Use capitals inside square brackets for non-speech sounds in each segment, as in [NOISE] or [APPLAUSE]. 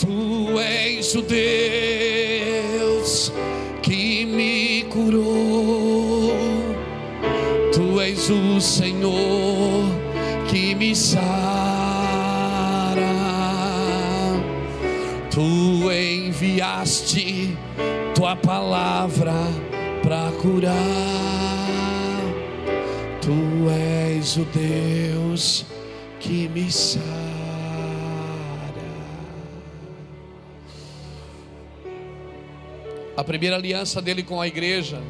Tu és o Deus que me curou. Tu és o Senhor que me sara. Tu enviaste tua palavra para curar. Tu és o Deus que me sara. Primeira aliança dele com a igreja,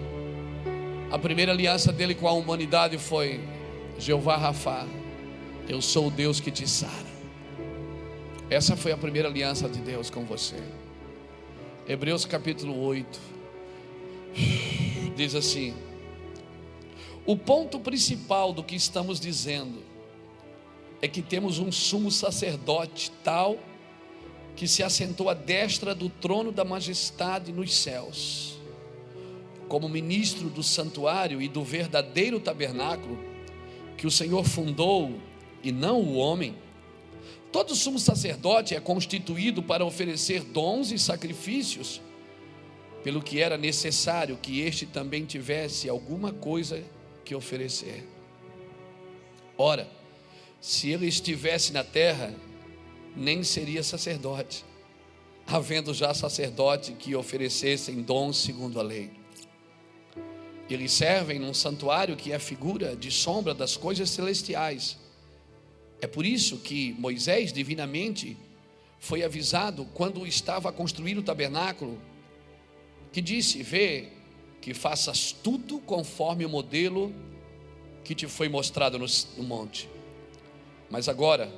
a primeira aliança dele com a humanidade foi: Jeová Rafa, eu sou o Deus que te sara. Essa foi a primeira aliança de Deus com você. Hebreus capítulo 8 diz assim: O ponto principal do que estamos dizendo é que temos um sumo sacerdote tal que se assentou à destra do trono da majestade nos céus, como ministro do santuário e do verdadeiro tabernáculo que o Senhor fundou e não o homem. Todo sumo sacerdote é constituído para oferecer dons e sacrifícios, pelo que era necessário que este também tivesse alguma coisa que oferecer. Ora, se ele estivesse na terra, nem seria sacerdote, havendo já sacerdote que oferecessem dons segundo a lei. Eles servem num santuário que é figura de sombra das coisas celestiais. É por isso que Moisés, divinamente, foi avisado quando estava a construir o tabernáculo, que disse: Vê que faças tudo conforme o modelo que te foi mostrado no, no monte. Mas agora,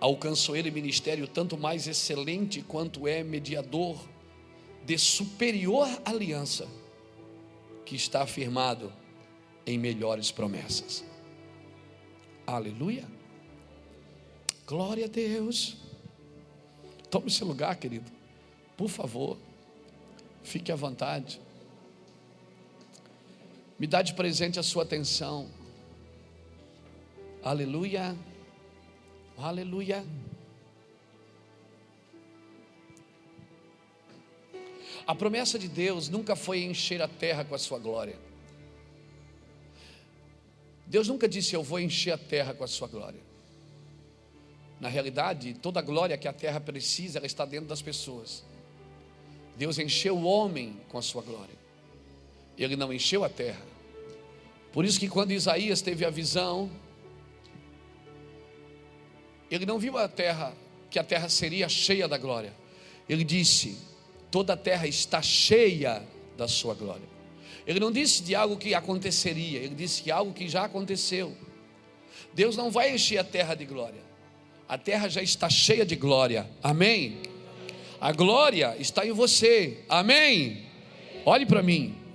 alcançou ele ministério tanto mais excelente quanto é mediador de superior aliança, que está afirmado em melhores promessas. Aleluia. Glória a Deus. Tome seu lugar, querido. Por favor, fique à vontade. Me dá de presente a sua atenção. Aleluia. Aleluia. A promessa de Deus nunca foi encher a terra com a sua glória. Deus nunca disse: Eu vou encher a terra com a sua glória. Na realidade, toda a glória que a terra precisa, ela está dentro das pessoas. Deus encheu o homem com a sua glória. Ele não encheu a terra. Por isso que quando Isaías teve a visão, ele não viu a terra, que a terra seria cheia da glória. Ele disse: toda a terra está cheia da sua glória. Ele não disse de algo que aconteceria, ele disse que algo que já aconteceu. Deus não vai encher a terra de glória. A terra já está cheia de glória. Amém? A glória está em você. Amém? Olhe para mim.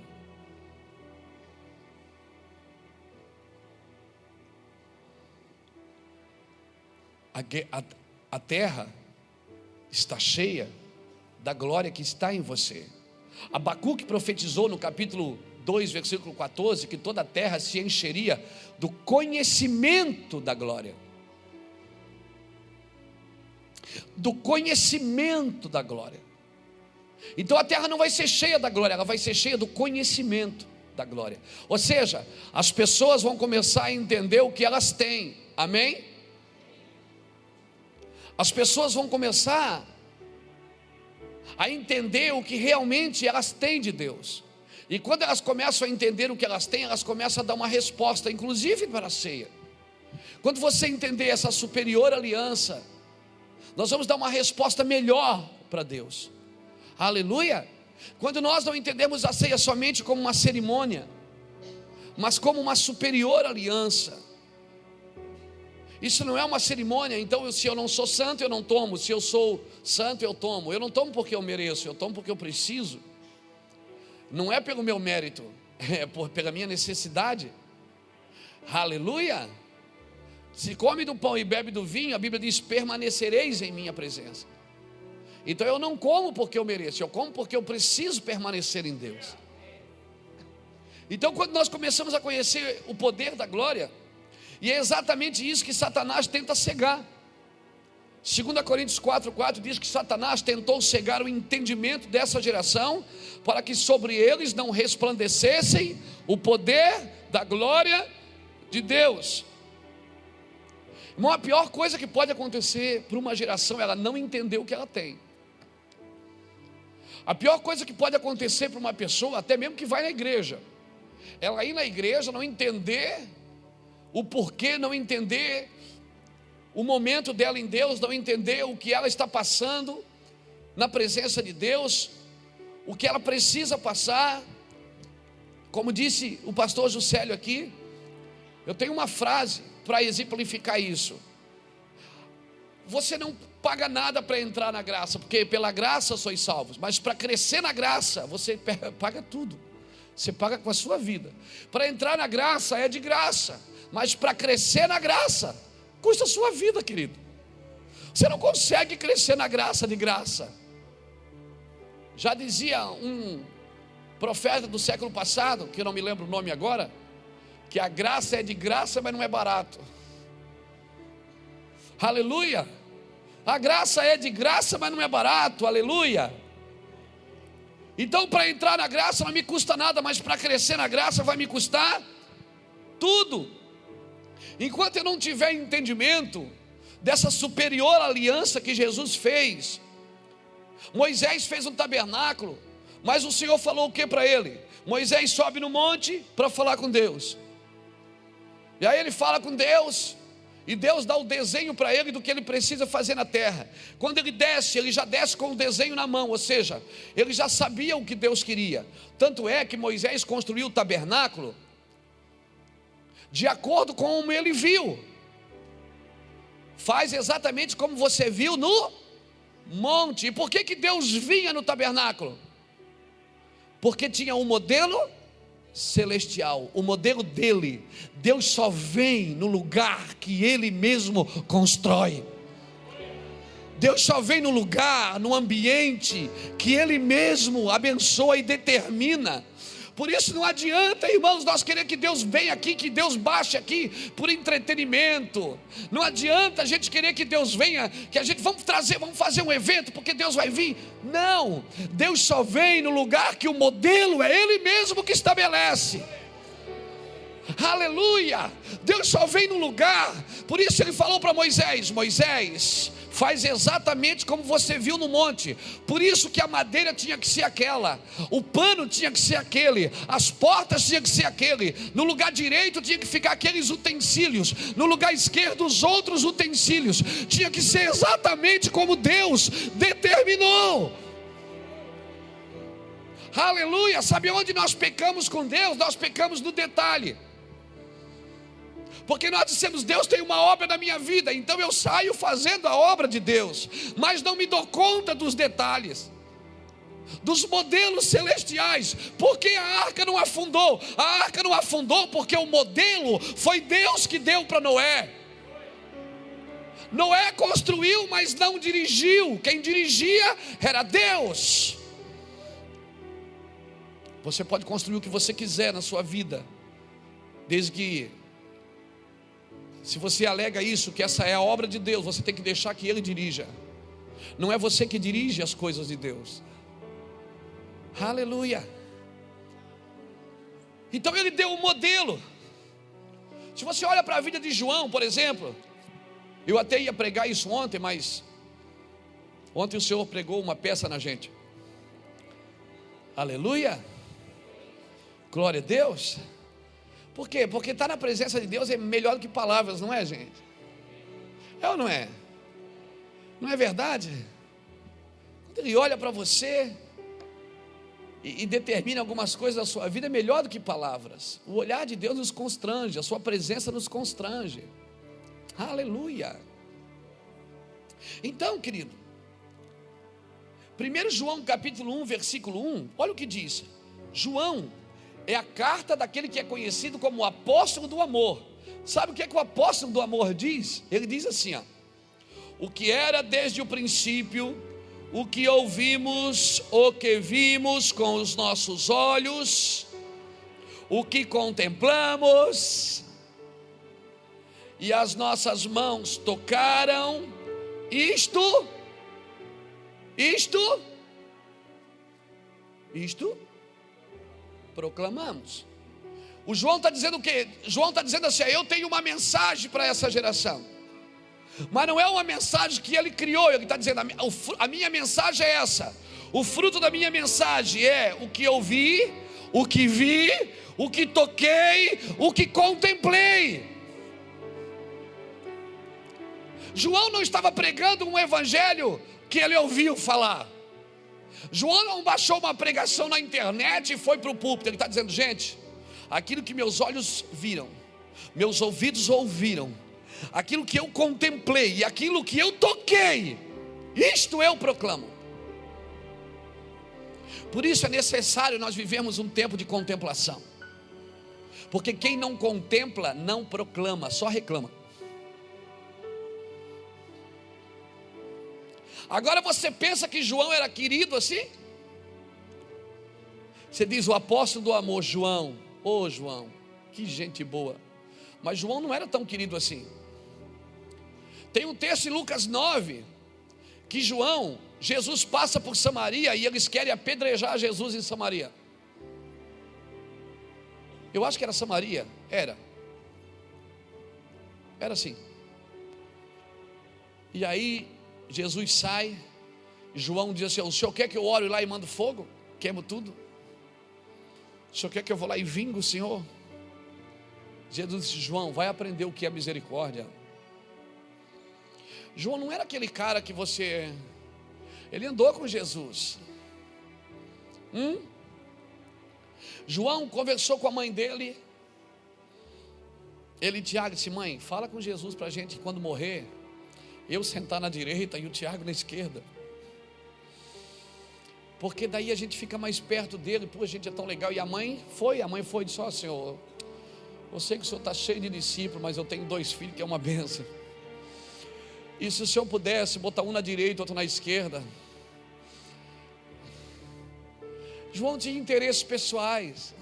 A, a, a terra está cheia da glória que está em você. Abacuque profetizou no capítulo 2, versículo 14, que toda a terra se encheria do conhecimento da glória. Do conhecimento da glória. Então a terra não vai ser cheia da glória, ela vai ser cheia do conhecimento da glória. Ou seja, as pessoas vão começar a entender o que elas têm. Amém? As pessoas vão começar a entender o que realmente elas têm de Deus. E quando elas começam a entender o que elas têm, elas começam a dar uma resposta, inclusive para a ceia. Quando você entender essa superior aliança, nós vamos dar uma resposta melhor para Deus. Aleluia! Quando nós não entendemos a ceia somente como uma cerimônia, mas como uma superior aliança, isso não é uma cerimônia, então se eu não sou santo, eu não tomo. Se eu sou santo, eu tomo. Eu não tomo porque eu mereço, eu tomo porque eu preciso. Não é pelo meu mérito, [LAUGHS] é por, pela minha necessidade. Aleluia! Se come do pão e bebe do vinho, a Bíblia diz: permanecereis em minha presença. Então eu não como porque eu mereço, eu como porque eu preciso permanecer em Deus. Então, quando nós começamos a conhecer o poder da glória, e é exatamente isso que Satanás tenta cegar. 2 Coríntios 4,4 diz que Satanás tentou cegar o entendimento dessa geração, para que sobre eles não resplandecessem o poder da glória de Deus. Irmão, a pior coisa que pode acontecer para uma geração é ela não entender o que ela tem. A pior coisa que pode acontecer para uma pessoa, até mesmo que vai na igreja, ela ir na igreja, não entender o porquê, não entender o momento dela em Deus, não entender o que ela está passando na presença de Deus, o que ela precisa passar. Como disse o pastor Juscelio aqui, eu tenho uma frase para exemplificar isso. Você não paga nada para entrar na graça, porque pela graça sois salvos, mas para crescer na graça, você [LAUGHS] paga tudo. Você paga com a sua vida. Para entrar na graça é de graça, mas para crescer na graça, custa a sua vida, querido. Você não consegue crescer na graça de graça. Já dizia um profeta do século passado, que eu não me lembro o nome agora, que a graça é de graça, mas não é barato. Aleluia! A graça é de graça, mas não é barato. Aleluia! Então, para entrar na graça não me custa nada, mas para crescer na graça vai me custar tudo. Enquanto eu não tiver entendimento dessa superior aliança que Jesus fez, Moisés fez um tabernáculo, mas o Senhor falou o que para ele? Moisés sobe no monte para falar com Deus. E aí ele fala com Deus, e Deus dá o desenho para ele do que ele precisa fazer na terra. Quando ele desce, ele já desce com o desenho na mão, ou seja, ele já sabia o que Deus queria. Tanto é que Moisés construiu o tabernáculo de acordo com como ele viu. Faz exatamente como você viu no monte. E por que, que Deus vinha no tabernáculo? Porque tinha um modelo celestial, o modelo dele. Deus só vem no lugar que ele mesmo constrói. Deus só vem no lugar, no ambiente que ele mesmo abençoa e determina. Por isso não adianta, irmãos, nós querer que Deus venha aqui, que Deus baixe aqui por entretenimento. Não adianta a gente querer que Deus venha, que a gente vamos trazer, vamos fazer um evento porque Deus vai vir. Não. Deus só vem no lugar que o modelo é ele mesmo que estabelece. Aleluia! Deus só vem no lugar. Por isso ele falou para Moisés: Moisés, faz exatamente como você viu no monte. Por isso que a madeira tinha que ser aquela, o pano tinha que ser aquele, as portas tinham que ser aquele. No lugar direito tinha que ficar aqueles utensílios, no lugar esquerdo os outros utensílios. Tinha que ser exatamente como Deus determinou. Aleluia! Sabe onde nós pecamos com Deus? Nós pecamos no detalhe. Porque nós dissemos, Deus tem uma obra na minha vida, então eu saio fazendo a obra de Deus, mas não me dou conta dos detalhes dos modelos celestiais. Porque a arca não afundou? A arca não afundou porque o modelo foi Deus que deu para Noé. Noé construiu, mas não dirigiu. Quem dirigia era Deus. Você pode construir o que você quiser na sua vida, desde que se você alega isso, que essa é a obra de Deus, você tem que deixar que Ele dirija. Não é você que dirige as coisas de Deus. Aleluia. Então ele deu um modelo. Se você olha para a vida de João, por exemplo, eu até ia pregar isso ontem, mas ontem o Senhor pregou uma peça na gente. Aleluia. Glória a Deus. Por quê? Porque estar na presença de Deus é melhor do que palavras, não é, gente? É ou não é? Não é verdade? Quando Ele olha para você e, e, determina algumas coisas da sua vida, é melhor do que palavras. O olhar de Deus nos constrange, a Sua presença nos constrange. Aleluia. Então, querido, 1 João capítulo 1, versículo 1, olha o que diz. João é a carta daquele que é conhecido como o apóstolo do amor. Sabe o que é que o apóstolo do amor diz? Ele diz assim: ó, o que era desde o princípio, o que ouvimos, o que vimos com os nossos olhos, o que contemplamos, e as nossas mãos tocaram isto, isto, isto, proclamamos. O João está dizendo o quê? João está dizendo assim: eu tenho uma mensagem para essa geração. Mas não é uma mensagem que ele criou, ele está dizendo: a minha mensagem é essa. O fruto da minha mensagem é o que eu vi, o que vi, o que toquei, o que contemplei. João não estava pregando um evangelho que ele ouviu falar. João não baixou uma pregação na internet e foi para o púlpito. Ele está dizendo, gente, aquilo que meus olhos viram, meus ouvidos ouviram, aquilo que eu contemplei e aquilo que eu toquei, isto eu proclamo. Por isso é necessário nós vivemos um tempo de contemplação. Porque quem não contempla não proclama, só reclama. Agora você pensa que João era querido assim? Você diz o apóstolo do amor, João. Ô oh, João, que gente boa. Mas João não era tão querido assim. Tem um texto em Lucas 9 que João, Jesus passa por Samaria e eles querem apedrejar Jesus em Samaria. Eu acho que era Samaria, era. Era assim. E aí Jesus sai, João diz assim: O senhor quer que eu ore lá e mando fogo? Queimo tudo? O senhor quer que eu vou lá e vingo o senhor? Jesus disse: João, vai aprender o que é misericórdia. João não era aquele cara que você. Ele andou com Jesus. Hum? João conversou com a mãe dele. Ele, Tiago, disse: Mãe, fala com Jesus para a gente quando morrer eu sentar na direita e o Tiago na esquerda. Porque daí a gente fica mais perto dele, pô, a gente é tão legal. E a mãe foi, a mãe foi e disse: Ó, oh, Senhor, eu sei que o Senhor está cheio de discípulos, mas eu tenho dois filhos que é uma benção. E se o Senhor pudesse botar um na direita, outro na esquerda. João tinha interesses pessoais.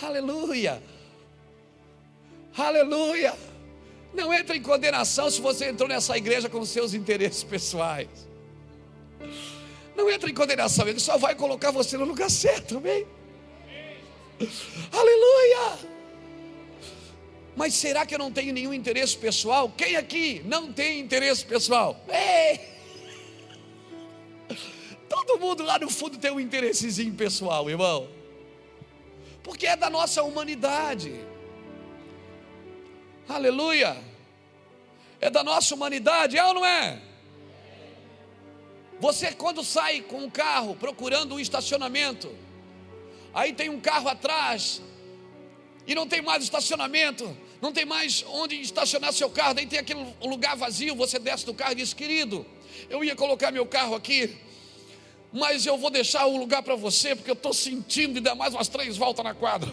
Aleluia. Aleluia. Não entre em condenação se você entrou nessa igreja com seus interesses pessoais. Não entre em condenação, ele só vai colocar você no lugar certo, amém? Aleluia! Mas será que eu não tenho nenhum interesse pessoal? Quem aqui não tem interesse pessoal? Ei! Todo mundo lá no fundo tem um interessezinho pessoal, irmão. Porque é da nossa humanidade. Aleluia. É da nossa humanidade, é ou não é? Você quando sai com um carro procurando um estacionamento, aí tem um carro atrás e não tem mais estacionamento, não tem mais onde estacionar seu carro, daí tem aquele lugar vazio, você desce do carro e diz: "Querido, eu ia colocar meu carro aqui, mas eu vou deixar o lugar para você porque eu estou sentindo de dar mais umas três voltas na quadra."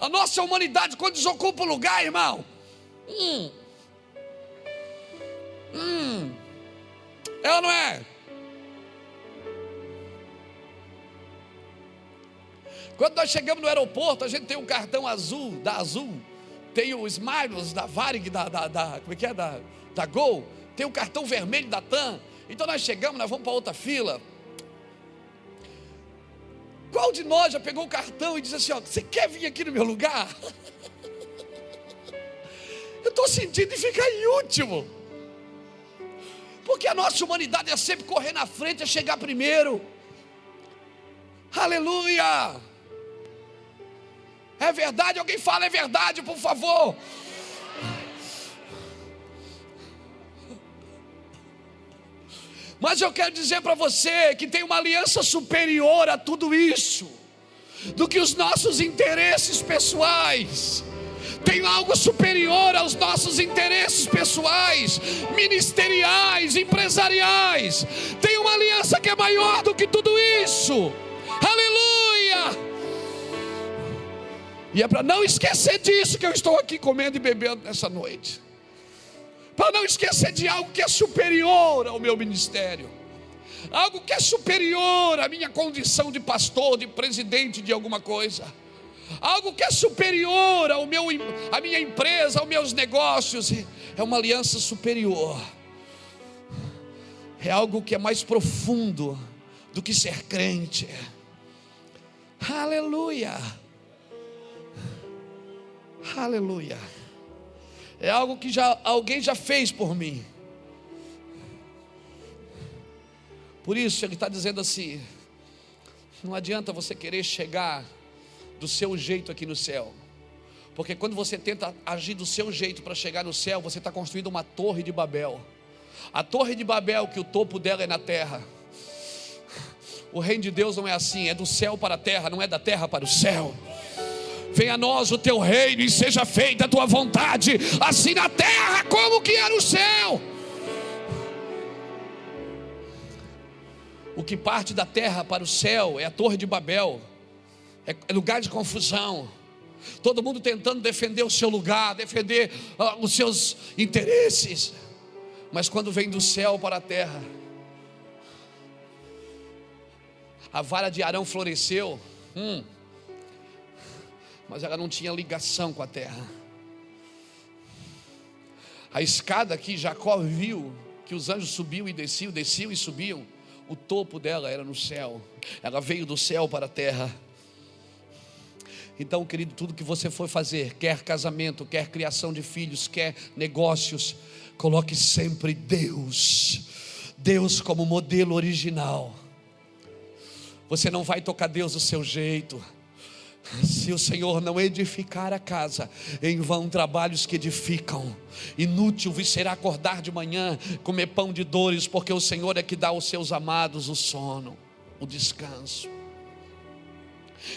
A nossa humanidade, quando desocupa o lugar, irmão, hum, hum, é ou não é? Quando nós chegamos no aeroporto, a gente tem um cartão azul, da Azul, tem o Smiles da Varig, da, da, da, como é que é, da, da Gol, tem o cartão vermelho da TAM. Então nós chegamos, nós vamos para outra fila, qual de nós já pegou o cartão e disse assim: ó, Você quer vir aqui no meu lugar? [LAUGHS] Eu estou sentindo de ficar em último. Porque a nossa humanidade é sempre correr na frente, é chegar primeiro. Aleluia! É verdade? Alguém fala é verdade, por favor. Mas eu quero dizer para você que tem uma aliança superior a tudo isso, do que os nossos interesses pessoais. Tem algo superior aos nossos interesses pessoais, ministeriais, empresariais. Tem uma aliança que é maior do que tudo isso. Aleluia! E é para não esquecer disso que eu estou aqui comendo e bebendo nessa noite para não esquecer de algo que é superior ao meu ministério, algo que é superior à minha condição de pastor, de presidente de alguma coisa, algo que é superior ao meu, à minha empresa, aos meus negócios, é uma aliança superior, é algo que é mais profundo do que ser crente. Aleluia, aleluia, é algo que já alguém já fez por mim. Por isso ele está dizendo assim: não adianta você querer chegar do seu jeito aqui no céu. Porque quando você tenta agir do seu jeito para chegar no céu, você está construindo uma torre de Babel. A torre de Babel, que o topo dela é na terra. O reino de Deus não é assim, é do céu para a terra, não é da terra para o céu. Venha a nós o teu reino e seja feita a tua vontade, assim na terra como que é no céu. O que parte da terra para o céu é a Torre de Babel, é, é lugar de confusão. Todo mundo tentando defender o seu lugar, defender uh, os seus interesses. Mas quando vem do céu para a terra, a vara de Arão floresceu, hum, mas ela não tinha ligação com a terra. A escada que Jacó viu, que os anjos subiam e desciam, desciam e subiam, o topo dela era no céu, ela veio do céu para a terra. Então, querido, tudo que você for fazer, quer casamento, quer criação de filhos, quer negócios, coloque sempre Deus, Deus como modelo original. Você não vai tocar Deus do seu jeito. Se o Senhor não edificar a casa, em vão trabalhos que edificam. Inútil vos será acordar de manhã, comer pão de dores, porque o Senhor é que dá aos seus amados o sono, o descanso.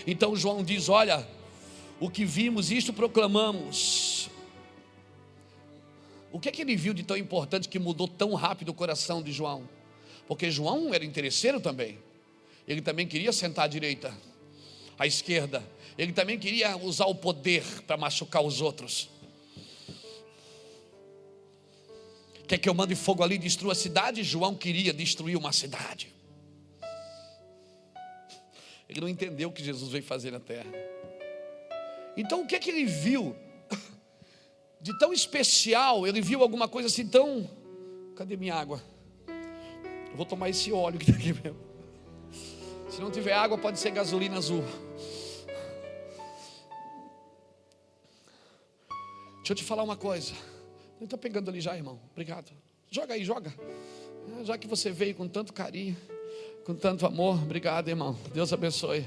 Então João diz: Olha, o que vimos, isto proclamamos. O que é que ele viu de tão importante que mudou tão rápido o coração de João? Porque João era interesseiro também. Ele também queria sentar à direita, à esquerda. Ele também queria usar o poder para machucar os outros. Quer que eu mande fogo ali e destrua a cidade? João queria destruir uma cidade. Ele não entendeu o que Jesus veio fazer na terra. Então o que é que ele viu de tão especial? Ele viu alguma coisa assim tão. Cadê minha água? Eu vou tomar esse óleo que está aqui mesmo. Se não tiver água, pode ser gasolina azul. Deixa eu te falar uma coisa. Ele está pegando ali já, irmão. Obrigado. Joga aí, joga. É, já que você veio com tanto carinho, com tanto amor, obrigado, irmão. Deus abençoe.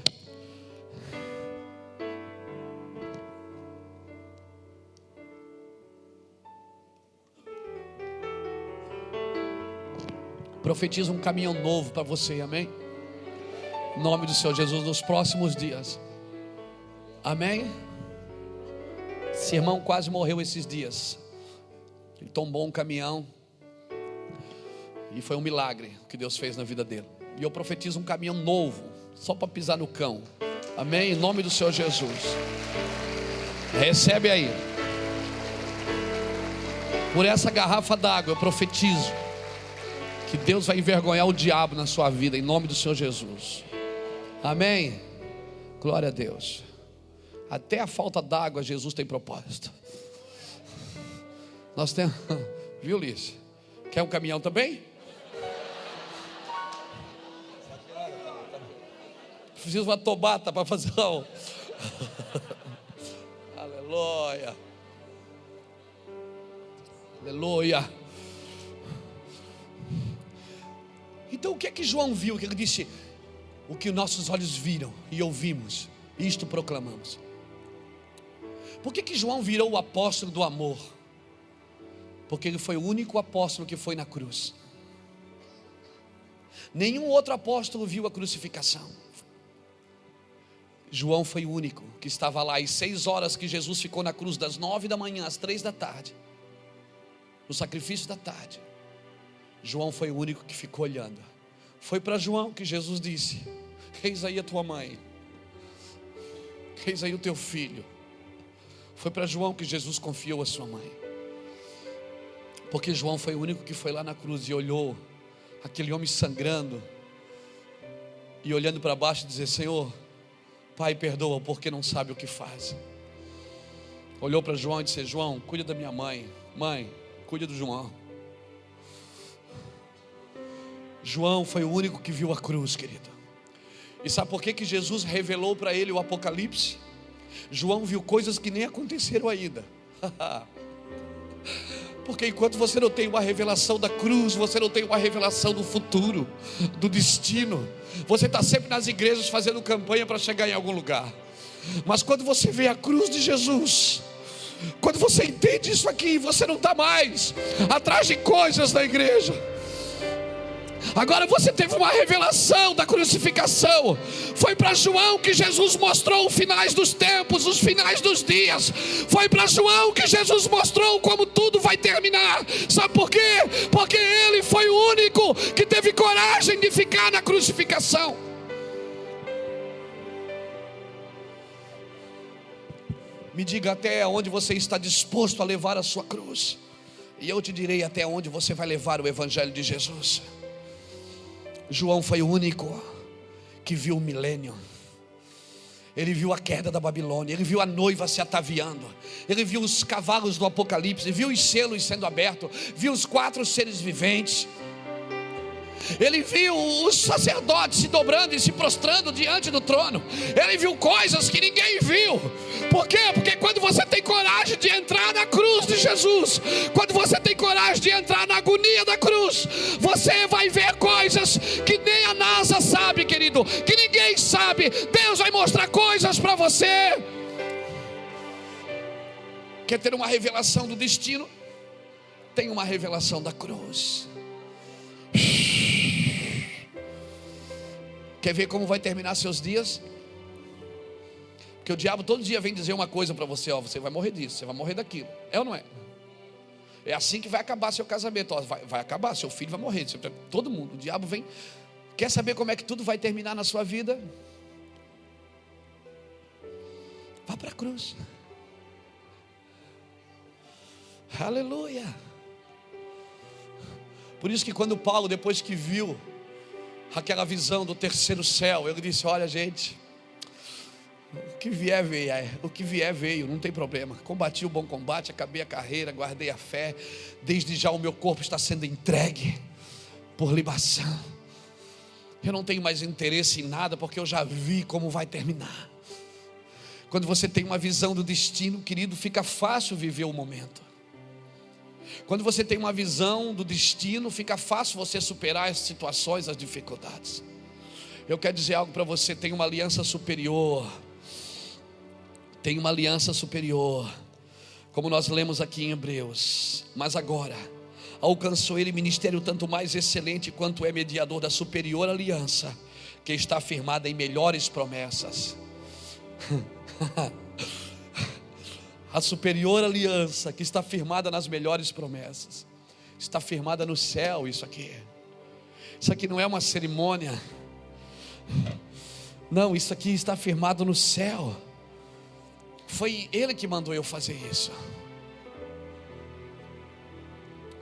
Profetiza um caminhão novo para você, amém? Em nome do Senhor Jesus, nos próximos dias. Amém? Esse irmão quase morreu esses dias. Ele tombou um caminhão. E foi um milagre que Deus fez na vida dele. E eu profetizo um caminhão novo, só para pisar no cão. Amém? Em nome do Senhor Jesus. Recebe aí. Por essa garrafa d'água eu profetizo que Deus vai envergonhar o diabo na sua vida, em nome do Senhor Jesus. Amém? Glória a Deus. Até a falta d'água, Jesus tem propósito. Nós temos, [LAUGHS] viu, Liz? Quer um caminhão também? Preciso uma tobata para fazer o. [LAUGHS] Aleluia. Aleluia. Então o que é que João viu? Que ele disse: O que nossos olhos viram e ouvimos, isto proclamamos. Por que, que João virou o apóstolo do amor? Porque ele foi o único apóstolo que foi na cruz. Nenhum outro apóstolo viu a crucificação. João foi o único que estava lá, e seis horas que Jesus ficou na cruz, das nove da manhã às três da tarde, no sacrifício da tarde. João foi o único que ficou olhando. Foi para João que Jesus disse: Eis aí a tua mãe, eis aí o teu filho. Foi para João que Jesus confiou a sua mãe. Porque João foi o único que foi lá na cruz e olhou aquele homem sangrando e olhando para baixo e dizer: Senhor, Pai, perdoa porque não sabe o que faz. Olhou para João e disse: João, cuida da minha mãe. Mãe, cuida do João. João foi o único que viu a cruz, querido. E sabe por que, que Jesus revelou para ele o Apocalipse? João viu coisas que nem aconteceram ainda. [LAUGHS] Porque enquanto você não tem uma revelação da cruz, você não tem uma revelação do futuro, do destino. Você está sempre nas igrejas fazendo campanha para chegar em algum lugar. Mas quando você vê a cruz de Jesus, quando você entende isso aqui, você não está mais atrás de coisas da igreja. Agora você teve uma revelação da crucificação. Foi para João que Jesus mostrou os finais dos tempos, os finais dos dias. Foi para João que Jesus mostrou como tudo vai terminar. Sabe por quê? Porque ele foi o único que teve coragem de ficar na crucificação. Me diga até onde você está disposto a levar a sua cruz. E eu te direi até onde você vai levar o Evangelho de Jesus. João foi o único que viu o milênio. Ele viu a queda da Babilônia, ele viu a noiva se ataviando, ele viu os cavalos do Apocalipse, viu os selos sendo abertos, viu os quatro seres viventes. Ele viu os sacerdotes se dobrando e se prostrando diante do trono. Ele viu coisas que ninguém viu. Por quê? Porque quando você tem coragem de entrar na cruz de Jesus, quando você tem coragem de entrar na agonia da cruz, você vai ver coisas que nem a NASA sabe, querido, que ninguém sabe. Deus vai mostrar coisas para você. Quer ter uma revelação do destino? Tem uma revelação da cruz. Quer ver como vai terminar seus dias? Porque o diabo todo dia vem dizer uma coisa para você, ó, você vai morrer disso, você vai morrer daquilo. É ou não é? É assim que vai acabar seu casamento, ó, vai, vai acabar, seu filho vai morrer. Todo mundo, o diabo vem. Quer saber como é que tudo vai terminar na sua vida? Vá para a cruz. Aleluia. Por isso que quando Paulo, depois que viu aquela visão do terceiro céu. Ele disse: Olha, gente, o que vier veio, o que vier veio, não tem problema. Combati o bom combate, acabei a carreira, guardei a fé. Desde já o meu corpo está sendo entregue por libação. Eu não tenho mais interesse em nada, porque eu já vi como vai terminar. Quando você tem uma visão do destino, querido, fica fácil viver o momento. Quando você tem uma visão do destino, fica fácil você superar as situações, as dificuldades. Eu quero dizer algo para você: tem uma aliança superior. Tem uma aliança superior. Como nós lemos aqui em Hebreus. Mas agora, alcançou ele ministério tanto mais excelente quanto é mediador da superior aliança, que está firmada em melhores promessas. [LAUGHS] a superior aliança que está firmada nas melhores promessas. Está firmada no céu, isso aqui. Isso aqui não é uma cerimônia. Não, isso aqui está firmado no céu. Foi Ele que mandou eu fazer isso.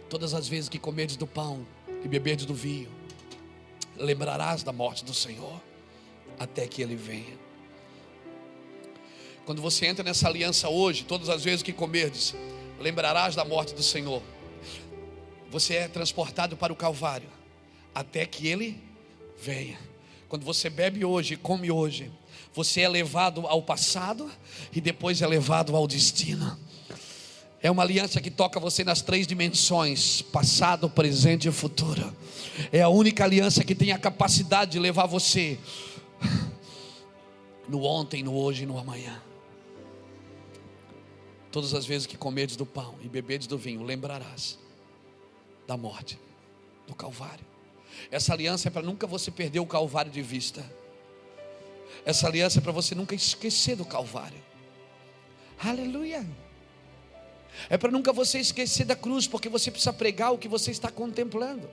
Todas as vezes que comerdes do pão e beberdes do vinho, lembrarás da morte do Senhor, até que Ele venha. Quando você entra nessa aliança hoje, todas as vezes que comerdes, lembrarás da morte do Senhor. Você é transportado para o Calvário, até que Ele venha. Quando você bebe hoje come hoje, você é levado ao passado e depois é levado ao destino. É uma aliança que toca você nas três dimensões: passado, presente e futuro. É a única aliança que tem a capacidade de levar você no ontem, no hoje e no amanhã. Todas as vezes que comedes do pão e bebedes do vinho, lembrarás da morte, do Calvário. Essa aliança é para nunca você perder o Calvário de vista. Essa aliança é para você nunca esquecer do Calvário. Aleluia. É para nunca você esquecer da cruz, porque você precisa pregar o que você está contemplando.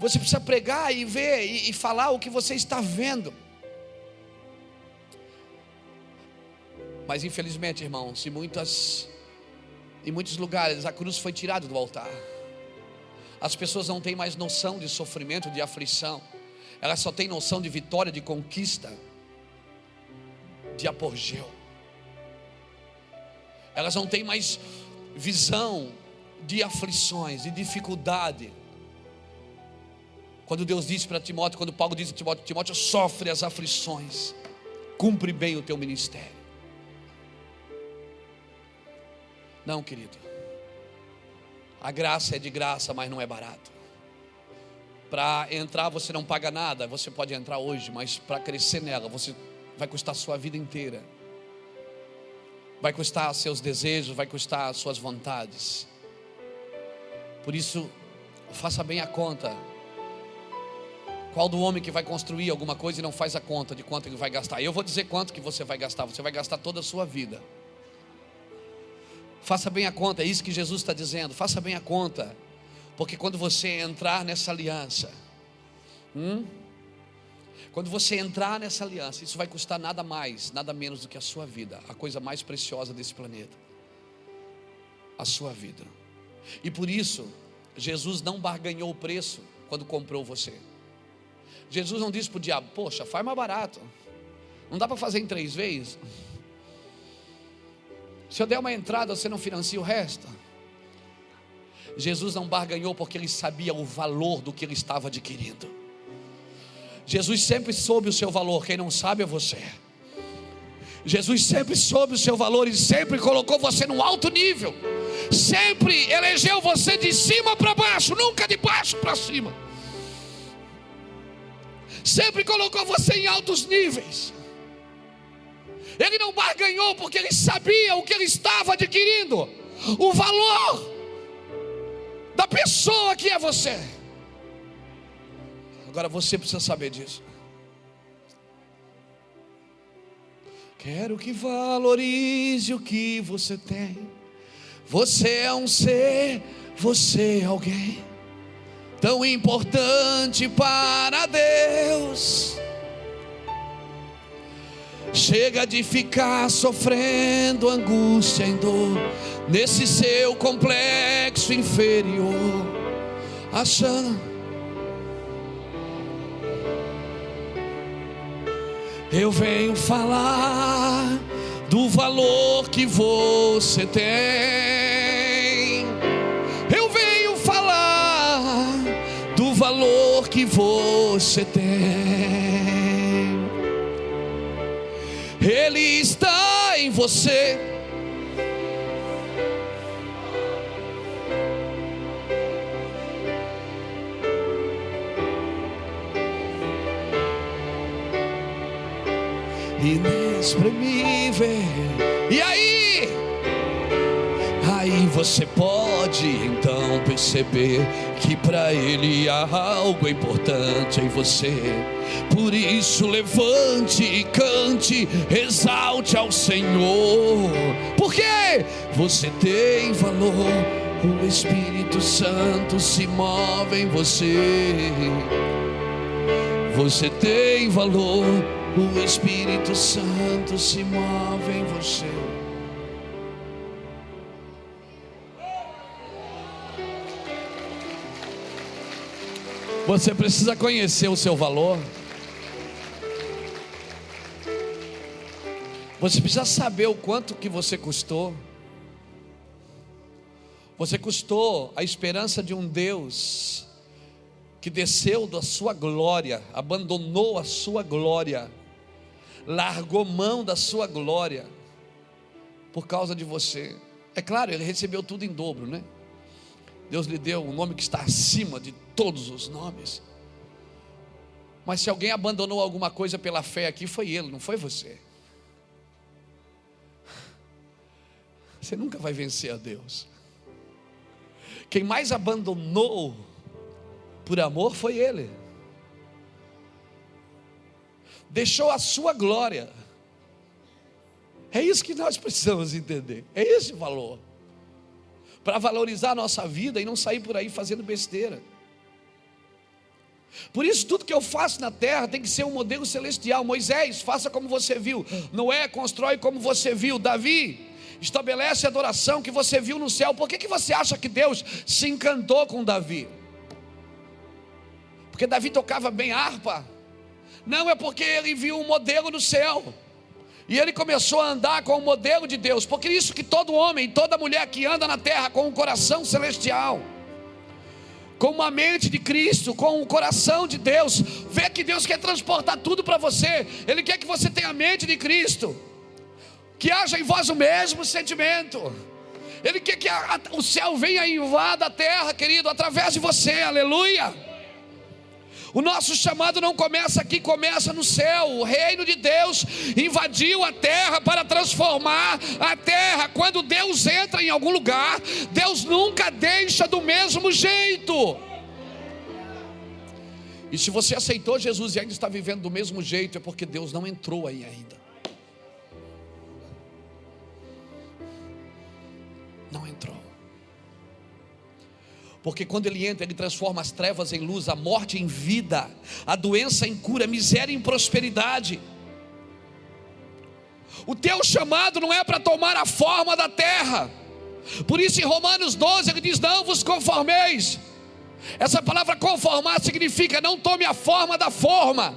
Você precisa pregar e ver e, e falar o que você está vendo. Mas infelizmente, irmãos, em muitas em muitos lugares a cruz foi tirada do altar. As pessoas não têm mais noção de sofrimento, de aflição. Elas só têm noção de vitória, de conquista. de apogeu. Elas não têm mais visão de aflições, de dificuldade. Quando Deus disse para Timóteo, quando Paulo disse a Timóteo, Timóteo sofre as aflições, cumpre bem o teu ministério. Não, querido. A graça é de graça, mas não é barato. Para entrar você não paga nada, você pode entrar hoje, mas para crescer nela você vai custar sua vida inteira. Vai custar seus desejos, vai custar suas vontades. Por isso, faça bem a conta. Qual do homem que vai construir alguma coisa e não faz a conta de quanto ele vai gastar? Eu vou dizer quanto que você vai gastar. Você vai gastar toda a sua vida. Faça bem a conta, é isso que Jesus está dizendo. Faça bem a conta, porque quando você entrar nessa aliança, hum, quando você entrar nessa aliança, isso vai custar nada mais, nada menos do que a sua vida, a coisa mais preciosa desse planeta, a sua vida. E por isso, Jesus não barganhou o preço quando comprou você. Jesus não disse para o diabo: Poxa, faz mais barato, não dá para fazer em três vezes. Se eu der uma entrada, você não financia o resto. Jesus não barganhou porque ele sabia o valor do que ele estava adquirindo. Jesus sempre soube o seu valor, quem não sabe é você. Jesus sempre soube o seu valor e sempre colocou você num alto nível. Sempre elegeu você de cima para baixo, nunca de baixo para cima. Sempre colocou você em altos níveis. Ele não barganhou porque ele sabia o que ele estava adquirindo, o valor da pessoa que é você. Agora você precisa saber disso. Quero que valorize o que você tem. Você é um ser, você é alguém tão importante para Deus Chega de ficar sofrendo angústia em dor, nesse seu complexo inferior, achando. Eu venho falar do valor que você tem. Eu venho falar do valor que você tem. Ele está em você. Inexprimível. E aí? Aí você pode então perceber que para Ele há algo importante em você por isso levante e cante, exalte ao Senhor. Porque você tem valor, o Espírito Santo se move em você. Você tem valor, o Espírito Santo se move em você. Você precisa conhecer o seu valor. Você precisa saber o quanto que você custou. Você custou a esperança de um Deus que desceu da sua glória, abandonou a sua glória, largou mão da sua glória por causa de você. É claro, ele recebeu tudo em dobro, né? Deus lhe deu um nome que está acima de todos os nomes. Mas se alguém abandonou alguma coisa pela fé aqui, foi ele, não foi você. Você nunca vai vencer a Deus. Quem mais abandonou por amor foi Ele. Deixou a sua glória. É isso que nós precisamos entender. É esse valor. Para valorizar a nossa vida e não sair por aí fazendo besteira. Por isso, tudo que eu faço na terra tem que ser um modelo celestial. Moisés, faça como você viu. Noé, constrói como você viu. Davi, estabelece a adoração que você viu no céu. Por que, que você acha que Deus se encantou com Davi? Porque Davi tocava bem harpa? Não, é porque ele viu um modelo no céu. E ele começou a andar com o modelo de Deus, porque isso que todo homem, toda mulher que anda na terra com um coração celestial, com uma mente de Cristo, com o coração de Deus, vê que Deus quer transportar tudo para você, Ele quer que você tenha a mente de Cristo, que haja em vós o mesmo sentimento, Ele quer que a, a, o céu venha e invada a terra, querido, através de você, aleluia. O nosso chamado não começa aqui, começa no céu. O reino de Deus invadiu a terra para transformar a terra. Quando Deus entra em algum lugar, Deus nunca deixa do mesmo jeito. E se você aceitou Jesus e ainda está vivendo do mesmo jeito, é porque Deus não entrou aí ainda. Porque quando ele entra, ele transforma as trevas em luz, a morte em vida, a doença em cura, a miséria em prosperidade. O teu chamado não é para tomar a forma da terra. Por isso, em Romanos 12, ele diz: Não vos conformeis. Essa palavra conformar significa não tome a forma da forma.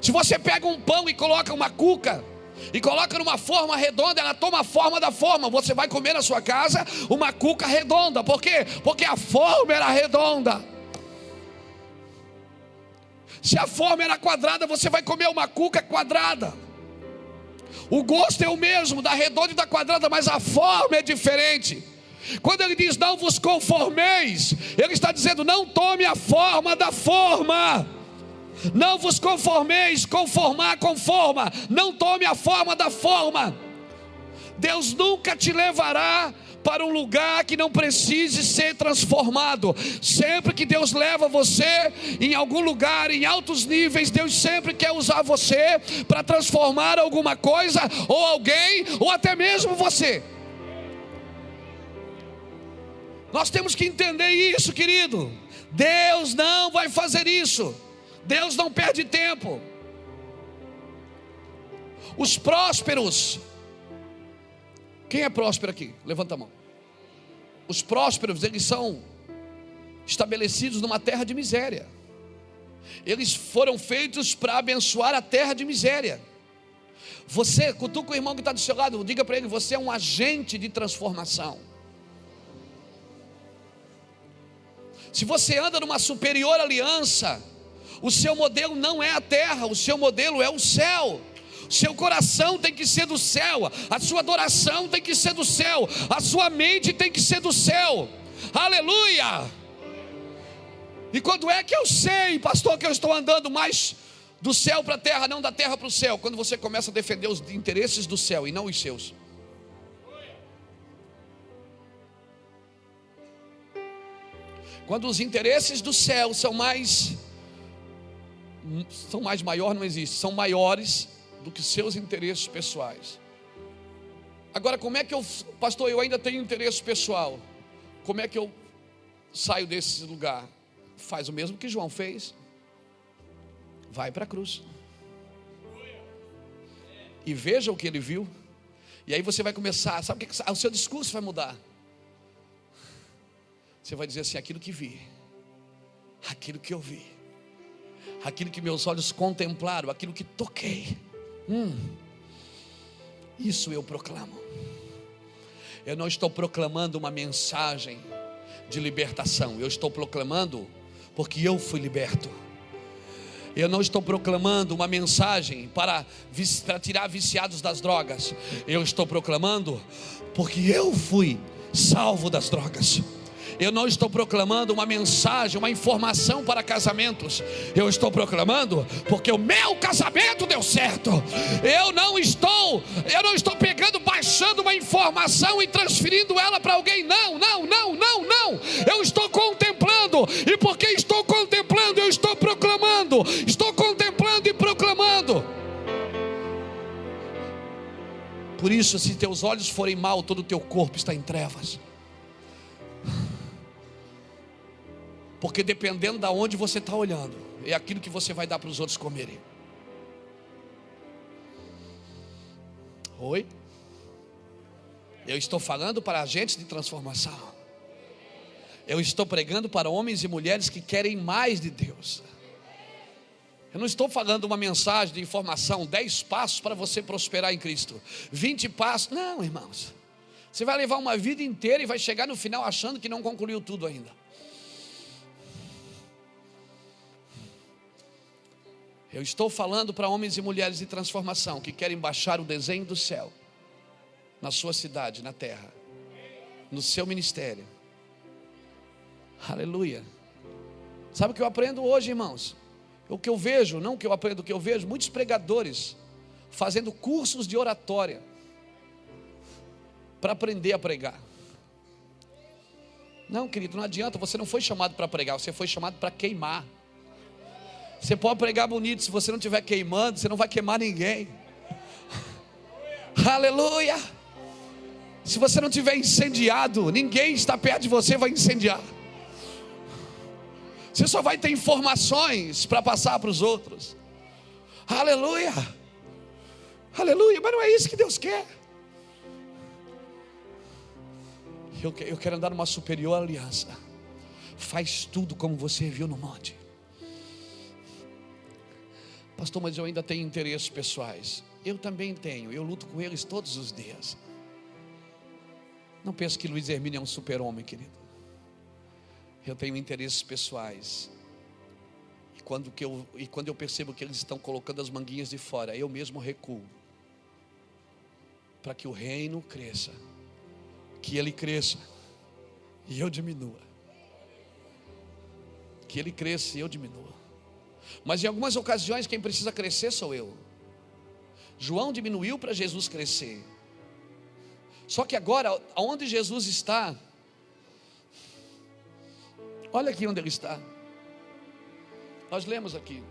Se você pega um pão e coloca uma cuca, e coloca numa forma redonda, ela toma a forma da forma. Você vai comer na sua casa uma cuca redonda. Por quê? Porque a forma era redonda. Se a forma era quadrada, você vai comer uma cuca quadrada. O gosto é o mesmo, da redonda e da quadrada, mas a forma é diferente. Quando ele diz não vos conformeis, ele está dizendo não tome a forma da forma. Não vos conformeis, conformar, conforma. Não tome a forma da forma. Deus nunca te levará para um lugar que não precise ser transformado. Sempre que Deus leva você em algum lugar, em altos níveis, Deus sempre quer usar você para transformar alguma coisa, ou alguém, ou até mesmo você. Nós temos que entender isso, querido. Deus não vai fazer isso. Deus não perde tempo. Os prósperos. Quem é próspero aqui? Levanta a mão. Os prósperos, eles são estabelecidos numa terra de miséria. Eles foram feitos para abençoar a terra de miséria. Você, cutuca o irmão que está do seu lado, diga para ele: você é um agente de transformação. Se você anda numa superior aliança, o seu modelo não é a terra, o seu modelo é o céu. Seu coração tem que ser do céu, a sua adoração tem que ser do céu, a sua mente tem que ser do céu. Aleluia! E quando é que eu sei, pastor, que eu estou andando mais do céu para a terra, não da terra para o céu? Quando você começa a defender os interesses do céu e não os seus. Quando os interesses do céu são mais são mais maiores, não existe, são maiores do que seus interesses pessoais. Agora, como é que eu, pastor, eu ainda tenho interesse pessoal? Como é que eu saio desse lugar? Faz o mesmo que João fez. Vai para a cruz. E veja o que ele viu. E aí você vai começar, sabe o que o seu discurso vai mudar? Você vai dizer assim: aquilo que vi, aquilo que eu vi, aquilo que meus olhos contemplaram, aquilo que toquei. Hum, isso eu proclamo. Eu não estou proclamando uma mensagem de libertação, eu estou proclamando porque eu fui liberto. Eu não estou proclamando uma mensagem para, para tirar viciados das drogas. Eu estou proclamando porque eu fui salvo das drogas. Eu não estou proclamando uma mensagem, uma informação para casamentos. Eu estou proclamando porque o meu casamento deu certo. Eu não estou, eu não estou pegando, baixando uma informação e transferindo ela para alguém. Não, não, não, não, não. Eu estou contemplando. E porque estou contemplando, eu estou proclamando. Estou contemplando e proclamando. Por isso, se teus olhos forem mal, todo o teu corpo está em trevas. Porque dependendo da de onde você está olhando, é aquilo que você vai dar para os outros comerem. Oi? Eu estou falando para agentes de transformação. Eu estou pregando para homens e mulheres que querem mais de Deus. Eu não estou falando uma mensagem de informação, 10 passos para você prosperar em Cristo, 20 passos. Não, irmãos. Você vai levar uma vida inteira e vai chegar no final achando que não concluiu tudo ainda. Eu estou falando para homens e mulheres de transformação que querem baixar o desenho do céu na sua cidade, na terra, no seu ministério. Aleluia. Sabe o que eu aprendo hoje, irmãos? O que eu vejo, não o que eu aprendo, o que eu vejo, muitos pregadores fazendo cursos de oratória para aprender a pregar. Não, querido, não adianta, você não foi chamado para pregar, você foi chamado para queimar. Você pode pregar bonito, se você não estiver queimando, você não vai queimar ninguém. [LAUGHS] Aleluia! Se você não tiver incendiado, ninguém está perto de você vai incendiar. Você só vai ter informações para passar para os outros. Aleluia. Aleluia. Mas não é isso que Deus quer. Eu, eu quero andar numa superior aliança. Faz tudo como você viu no monte. Pastor, mas eu ainda tenho interesses pessoais. Eu também tenho. Eu luto com eles todos os dias. Não pense que Luiz Hermínio é um super-homem, querido. Eu tenho interesses pessoais. E quando, que eu, e quando eu percebo que eles estão colocando as manguinhas de fora, eu mesmo recuo. Para que o reino cresça. Que ele cresça. E eu diminua. Que ele cresça e eu diminua. Mas em algumas ocasiões, quem precisa crescer sou eu. João diminuiu para Jesus crescer. Só que agora, aonde Jesus está, olha aqui onde ele está. Nós lemos aqui.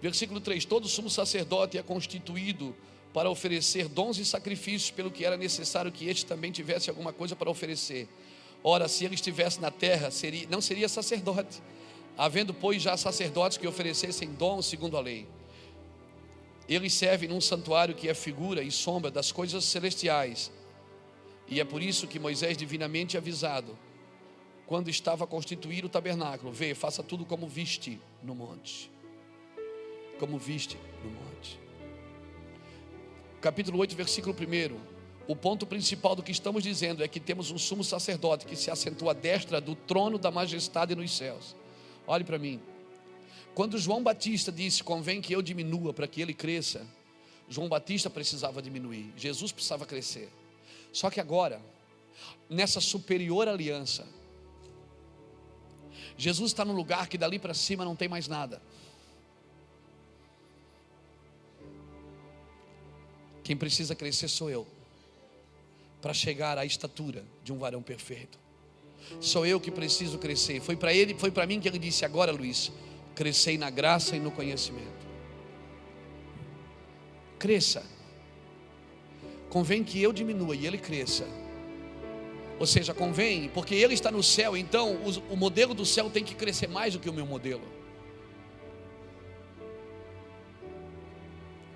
Versículo 3: Todo sumo sacerdote é constituído para oferecer dons e sacrifícios, pelo que era necessário que este também tivesse alguma coisa para oferecer. Ora, se ele estivesse na terra, seria, não seria sacerdote, havendo, pois, já sacerdotes que oferecessem dons segundo a lei. Ele serve num santuário que é figura e sombra das coisas celestiais. E é por isso que Moisés, divinamente avisado, quando estava a constituir o tabernáculo, vê, faça tudo como viste no monte. Como viste no monte. Capítulo 8, versículo 1. O ponto principal do que estamos dizendo é que temos um sumo sacerdote que se assentou à destra do trono da majestade nos céus. Olhe para mim. Quando João Batista disse: Convém que eu diminua para que ele cresça, João Batista precisava diminuir, Jesus precisava crescer. Só que agora, nessa superior aliança, Jesus está num lugar que dali para cima não tem mais nada. Quem precisa crescer sou eu, para chegar à estatura de um varão perfeito. Sou eu que preciso crescer. Foi para ele, foi para mim que ele disse: Agora, Luiz, crescei na graça e no conhecimento. Cresça. Convém que eu diminua e ele cresça. Ou seja, convém, porque ele está no céu, então o, o modelo do céu tem que crescer mais do que o meu modelo.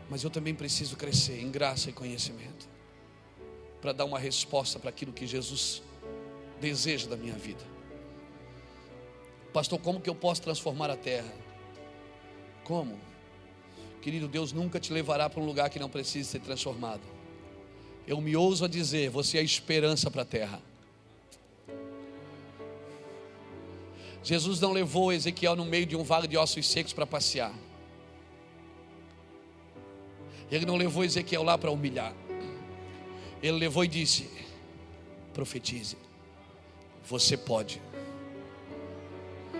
Mas eu também preciso crescer em graça e conhecimento para dar uma resposta para aquilo que Jesus deseja da minha vida. Pastor, como que eu posso transformar a terra? Como? Querido, Deus nunca te levará para um lugar que não precise ser transformado. Eu me ouso a dizer: você é esperança para a terra. Jesus não levou Ezequiel no meio de um vale de ossos secos para passear. Ele não levou Ezequiel lá para humilhar. Ele levou e disse: profetize, você pode.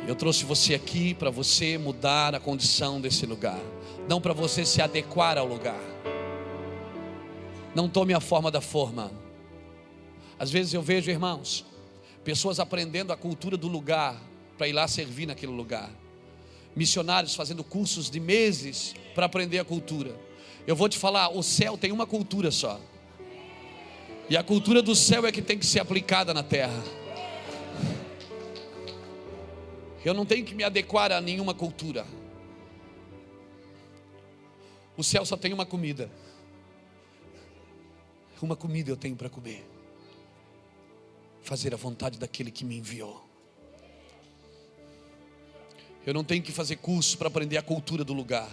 Eu trouxe você aqui para você mudar a condição desse lugar, não para você se adequar ao lugar. Não tome a forma da forma. Às vezes eu vejo, irmãos, pessoas aprendendo a cultura do lugar para ir lá servir naquele lugar. Missionários fazendo cursos de meses para aprender a cultura. Eu vou te falar, o céu tem uma cultura só. E a cultura do céu é que tem que ser aplicada na terra. Eu não tenho que me adequar a nenhuma cultura. O céu só tem uma comida. Uma comida eu tenho para comer. Fazer a vontade daquele que me enviou. Eu não tenho que fazer curso para aprender a cultura do lugar.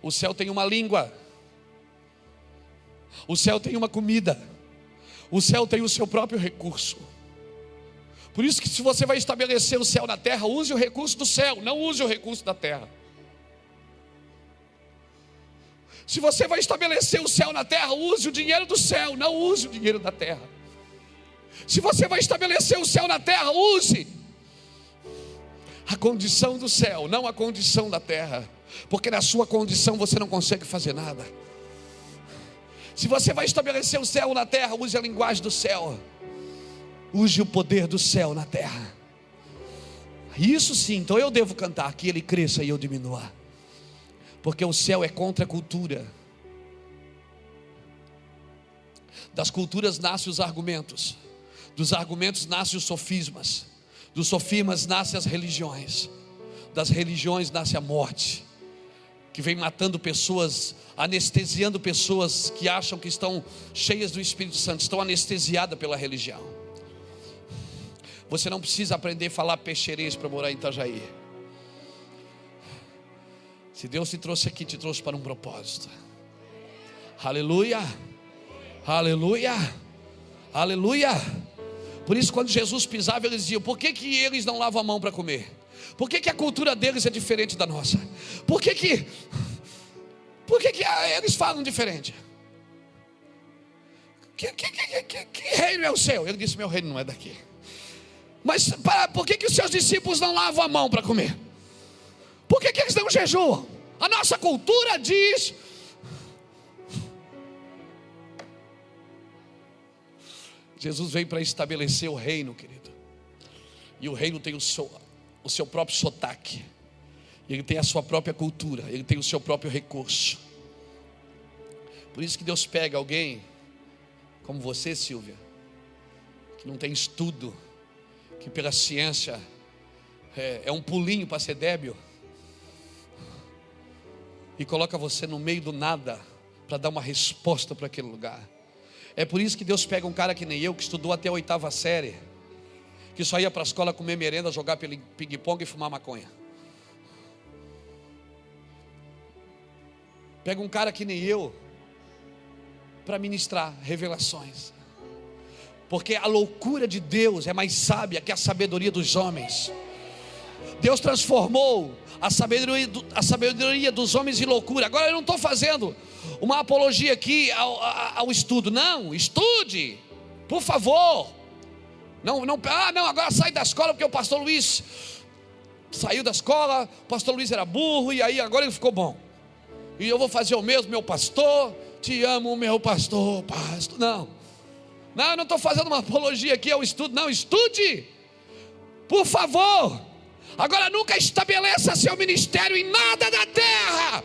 O céu tem uma língua. O céu tem uma comida. O céu tem o seu próprio recurso. Por isso que se você vai estabelecer o céu na terra, use o recurso do céu, não use o recurso da terra. Se você vai estabelecer o céu na terra, use o dinheiro do céu, não use o dinheiro da terra. Se você vai estabelecer o céu na terra, use a condição do céu, não a condição da terra, porque na sua condição você não consegue fazer nada. Se você vai estabelecer o céu na terra, use a linguagem do céu, use o poder do céu na terra. Isso sim, então eu devo cantar que ele cresça e eu diminua porque o céu é contra a cultura. Das culturas nascem os argumentos, dos argumentos nascem os sofismas, dos sofismas nascem as religiões, das religiões nasce a morte, que vem matando pessoas, anestesiando pessoas que acham que estão cheias do Espírito Santo, estão anestesiadas pela religião. Você não precisa aprender a falar peixerês para morar em Itajaí. Se Deus te trouxe aqui, te trouxe para um propósito. Aleluia. Aleluia. Aleluia. Por isso, quando Jesus pisava, eles diziam: por que, que eles não lavam a mão para comer? Por que, que a cultura deles é diferente da nossa? Por que, que, por que, que eles falam diferente? Que, que, que, que, reino é o seu? Ele disse: Meu reino não é daqui. Mas para, por que, que os seus discípulos não lavam a mão para comer? Por que, que eles não jejuam? A nossa cultura diz. Jesus veio para estabelecer o reino, querido. E o reino tem o seu, o seu próprio sotaque. Ele tem a sua própria cultura. Ele tem o seu próprio recurso. Por isso que Deus pega alguém como você, Silvia, que não tem estudo, que pela ciência é, é um pulinho para ser débil e coloca você no meio do nada para dar uma resposta para aquele lugar. É por isso que Deus pega um cara que nem eu, que estudou até a oitava série, que só ia para a escola comer merenda, jogar ping-pong e fumar maconha. Pega um cara que nem eu, para ministrar revelações. Porque a loucura de Deus é mais sábia que a sabedoria dos homens. Deus transformou a sabedoria, a sabedoria dos homens em loucura. Agora eu não estou fazendo uma apologia aqui ao, ao, estudo. Não, estude, por favor. Não, não, ah, não, agora sai da escola porque o pastor Luiz saiu da escola, o pastor Luiz era burro e aí agora ele ficou bom. E eu vou fazer o mesmo, meu pastor. Te amo, meu pastor, pastor. Não, não, eu não estou fazendo uma apologia aqui ao estudo. Não, estude, por favor. Agora nunca estabeleça seu ministério em nada da terra.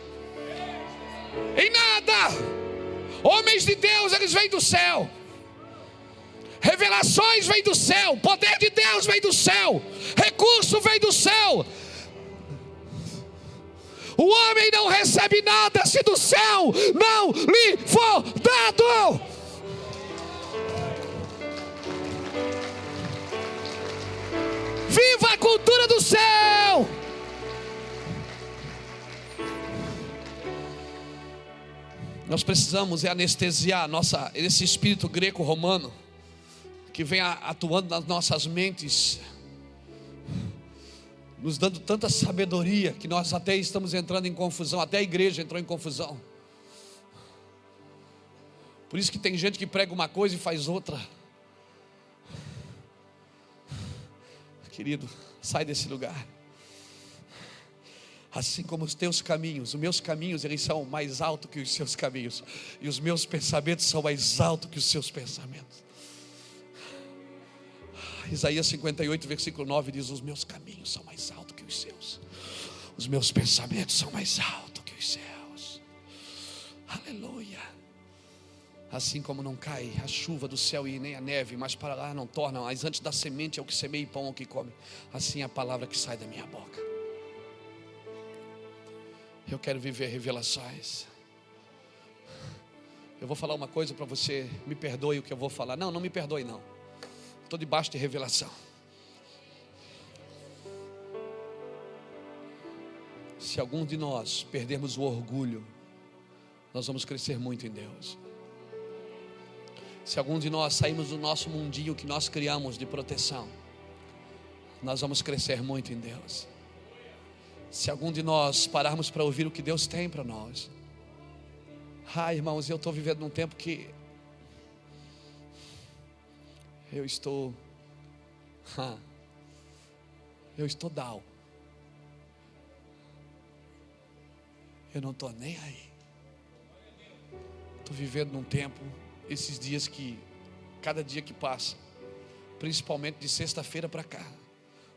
Em nada. Homens de Deus, eles vêm do céu. Revelações vêm do céu, poder de Deus vem do céu, recurso vem do céu. O homem não recebe nada se do céu não lhe for dado. Viva a cultura do céu! Nós precisamos é anestesiar nossa, esse espírito greco-romano que vem atuando nas nossas mentes, nos dando tanta sabedoria que nós até estamos entrando em confusão, até a igreja entrou em confusão. Por isso que tem gente que prega uma coisa e faz outra. Querido, sai desse lugar. Assim como os teus caminhos, os meus caminhos, eles são mais altos que os seus caminhos, e os meus pensamentos são mais altos que os seus pensamentos. Isaías 58, versículo 9 diz: Os meus caminhos são mais altos que os seus, os meus pensamentos são mais altos que os seus. Aleluia. Assim como não cai a chuva do céu e nem a neve, mas para lá não torna, mas antes da semente é o que semeia e pão é o que come. Assim é a palavra que sai da minha boca. Eu quero viver revelações. Eu vou falar uma coisa para você, me perdoe o que eu vou falar. Não, não me perdoe não. Estou debaixo de revelação. Se algum de nós perdermos o orgulho, nós vamos crescer muito em Deus. Se algum de nós sairmos do nosso mundinho que nós criamos de proteção, nós vamos crescer muito em Deus. Se algum de nós pararmos para ouvir o que Deus tem para nós, ah, irmãos, eu estou vivendo num tempo que eu estou, ah, eu estou down. Eu não estou nem aí. Estou vivendo num tempo, esses dias que, cada dia que passa, principalmente de sexta-feira para cá,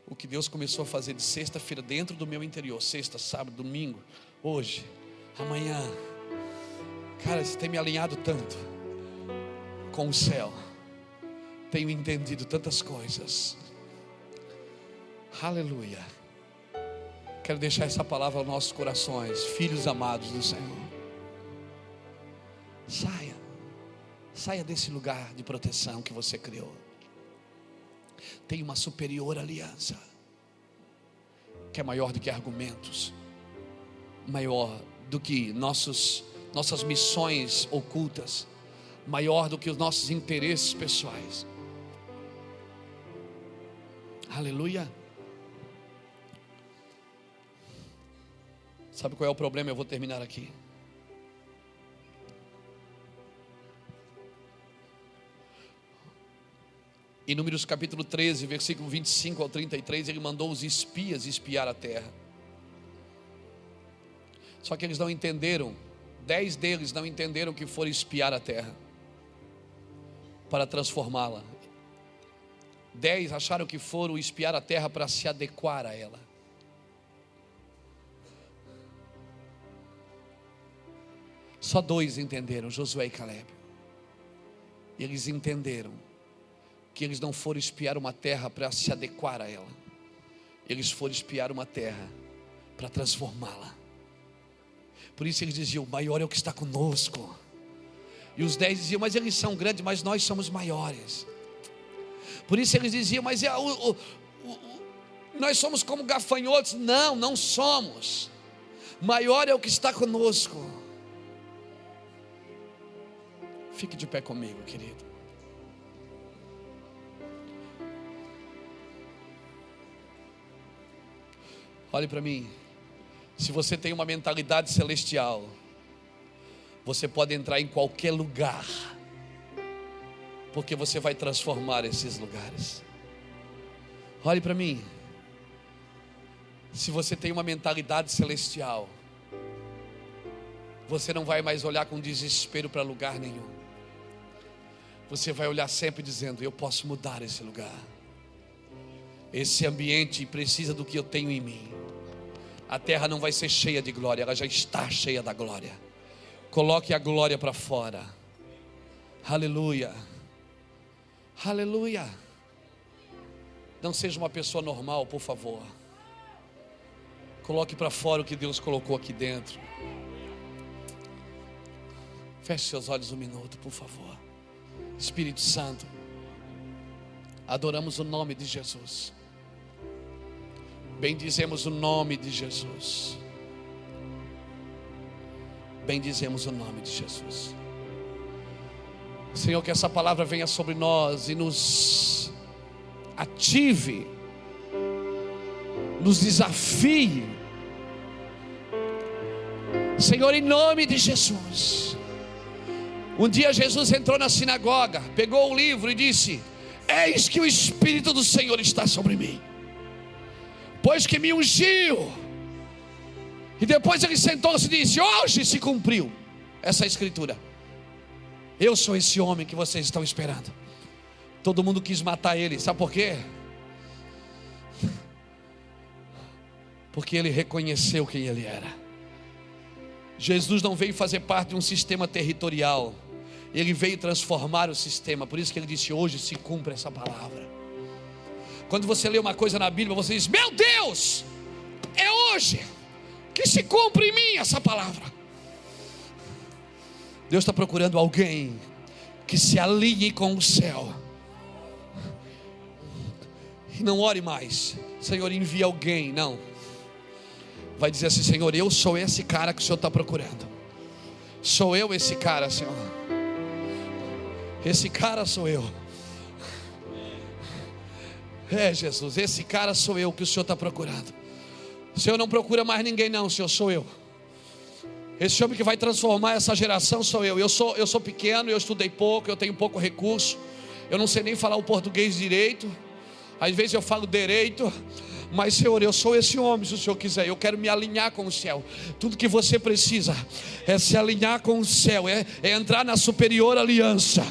o que Deus começou a fazer de sexta-feira dentro do meu interior, sexta, sábado, domingo, hoje, amanhã, cara, isso tem me alinhado tanto com o céu, tenho entendido tantas coisas, aleluia. Quero deixar essa palavra aos nossos corações, filhos amados do Senhor. Saia, saia desse lugar de proteção que você criou. Tem uma superior aliança, que é maior do que argumentos, maior do que nossos, nossas missões ocultas, maior do que os nossos interesses pessoais. Aleluia. Sabe qual é o problema? Eu vou terminar aqui. Em Números capítulo 13, versículo 25 ao 33, ele mandou os espias espiar a terra. Só que eles não entenderam, dez deles não entenderam que foram espiar a terra para transformá-la. Dez acharam que foram espiar a terra para se adequar a ela. Só dois entenderam, Josué e Caleb. Eles entenderam que eles não foram espiar uma terra para se adequar a ela. Eles foram espiar uma terra para transformá-la. Por isso eles diziam: o maior é o que está conosco. E os dez diziam: mas eles são grandes, mas nós somos maiores. Por isso eles diziam: mas é, o, o, o, nós somos como gafanhotos. Não, não somos. Maior é o que está conosco. Fique de pé comigo, querido. Olhe para mim. Se você tem uma mentalidade celestial, você pode entrar em qualquer lugar, porque você vai transformar esses lugares. Olhe para mim. Se você tem uma mentalidade celestial, você não vai mais olhar com desespero para lugar nenhum você vai olhar sempre dizendo: Eu posso mudar esse lugar. Esse ambiente precisa do que eu tenho em mim. A terra não vai ser cheia de glória, ela já está cheia da glória. Coloque a glória para fora. Aleluia. Aleluia. Não seja uma pessoa normal, por favor. Coloque para fora o que Deus colocou aqui dentro. Feche seus olhos um minuto, por favor. Espírito Santo, adoramos o nome de Jesus. Bendizemos o nome de Jesus. Bendizemos o nome de Jesus. Senhor, que essa palavra venha sobre nós e nos ative, nos desafie. Senhor, em nome de Jesus. Um dia Jesus entrou na sinagoga, pegou o livro e disse: Eis que o Espírito do Senhor está sobre mim, pois que me ungiu. E depois ele sentou-se e disse: Hoje se cumpriu essa escritura. Eu sou esse homem que vocês estão esperando. Todo mundo quis matar ele, sabe por quê? Porque ele reconheceu quem ele era. Jesus não veio fazer parte de um sistema territorial. Ele veio transformar o sistema, por isso que ele disse: Hoje se cumpre essa palavra. Quando você lê uma coisa na Bíblia, você diz: Meu Deus, é hoje que se cumpre em mim essa palavra. Deus está procurando alguém que se alinhe com o céu. E não ore mais, Senhor, envia alguém, não. vai dizer assim: Senhor, eu sou esse cara que o Senhor está procurando. Sou eu esse cara, Senhor. Esse cara sou eu. É, Jesus, esse cara sou eu que o Senhor está procurando. O Senhor não procura mais ninguém, não, Senhor, sou eu. Esse homem que vai transformar essa geração sou eu. Eu sou, eu sou pequeno, eu estudei pouco, eu tenho pouco recurso. Eu não sei nem falar o português direito. Às vezes eu falo direito. Mas, Senhor, eu sou esse homem, se o Senhor quiser. Eu quero me alinhar com o céu. Tudo que você precisa é se alinhar com o céu, é, é entrar na superior aliança.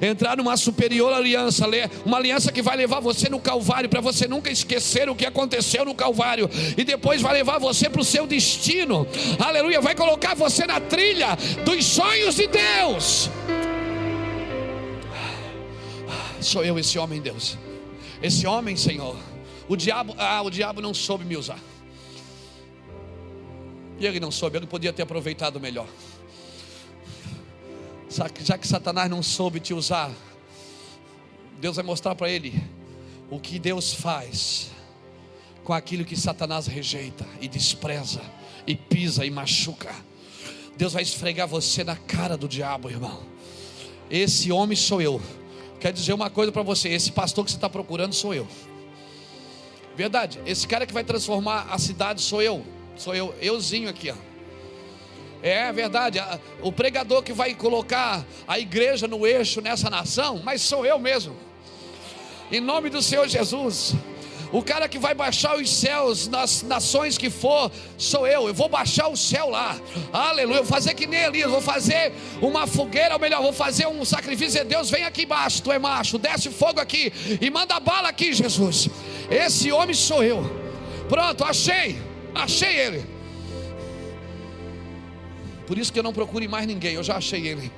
Entrar numa superior aliança, uma aliança que vai levar você no Calvário, para você nunca esquecer o que aconteceu no Calvário. E depois vai levar você para o seu destino. Aleluia. Vai colocar você na trilha dos sonhos de Deus. Sou eu esse homem, Deus. Esse homem, Senhor o diabo, ah, o diabo não soube me usar. E ele não soube, ele podia ter aproveitado melhor. Já que Satanás não soube te usar, Deus vai mostrar para ele o que Deus faz com aquilo que Satanás rejeita e despreza e pisa e machuca. Deus vai esfregar você na cara do diabo, irmão. Esse homem sou eu. Quer dizer uma coisa para você: esse pastor que você está procurando sou eu. Verdade. Esse cara que vai transformar a cidade sou eu. Sou eu, euzinho aqui, ó. É verdade. O pregador que vai colocar a igreja no eixo nessa nação, mas sou eu mesmo. Em nome do Senhor Jesus. O cara que vai baixar os céus nas nações que for, sou eu. Eu vou baixar o céu lá. Aleluia. Vou fazer que nem Elias. Vou fazer uma fogueira, ou melhor, vou fazer um sacrifício. E Deus, vem aqui embaixo. Tu é macho. Desce fogo aqui. E manda bala aqui, Jesus. Esse homem sou eu. Pronto, achei. Achei ele. Por isso que eu não procuro mais ninguém. Eu já achei ele.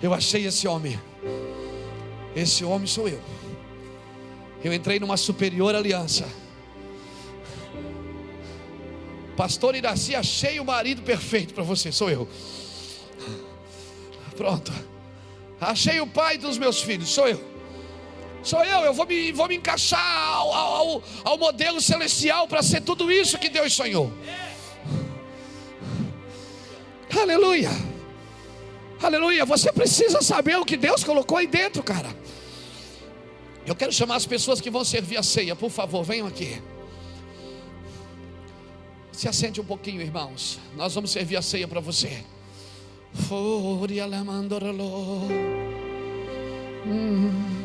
Eu achei esse homem. Esse homem sou eu. Eu entrei numa superior aliança. Pastor Iraci, achei o marido perfeito para você, sou eu. Pronto. Achei o pai dos meus filhos, sou eu. Sou eu, eu vou me, vou me encaixar ao, ao, ao modelo celestial para ser tudo isso que Deus sonhou. Aleluia. Aleluia. Você precisa saber o que Deus colocou aí dentro, cara. Eu quero chamar as pessoas que vão servir a ceia, por favor, venham aqui. Se assente um pouquinho, irmãos. Nós vamos servir a ceia para você. Hum.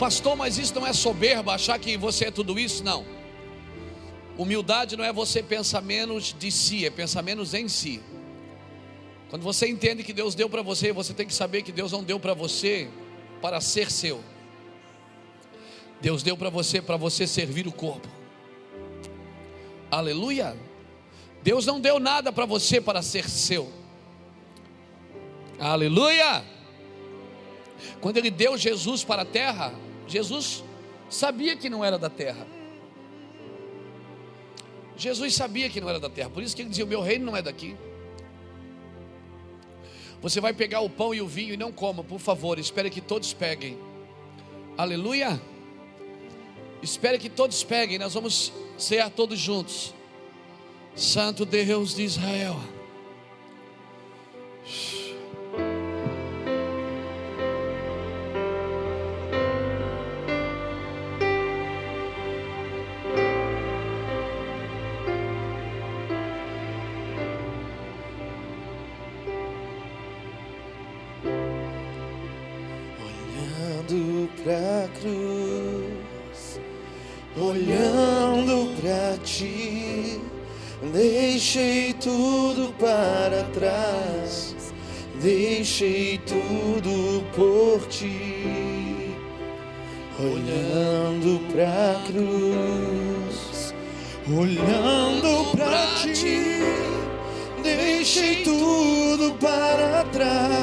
Pastor, mas isso não é soberba, achar que você é tudo isso? Não. Humildade não é você pensar menos de si, é pensar menos em si. Quando você entende que Deus deu para você, você tem que saber que Deus não deu para você para ser seu. Deus deu para você para você servir o corpo. Aleluia. Deus não deu nada para você para ser seu. Aleluia. Quando ele deu Jesus para a terra, Jesus sabia que não era da terra. Jesus sabia que não era da terra, por isso que ele dizia: O meu reino não é daqui. Você vai pegar o pão e o vinho e não coma, por favor, espere que todos peguem. Aleluia. Espere que todos peguem, nós vamos cear todos juntos. Santo Deus de Israel. Cruz, olhando para ti, deixei tudo para trás,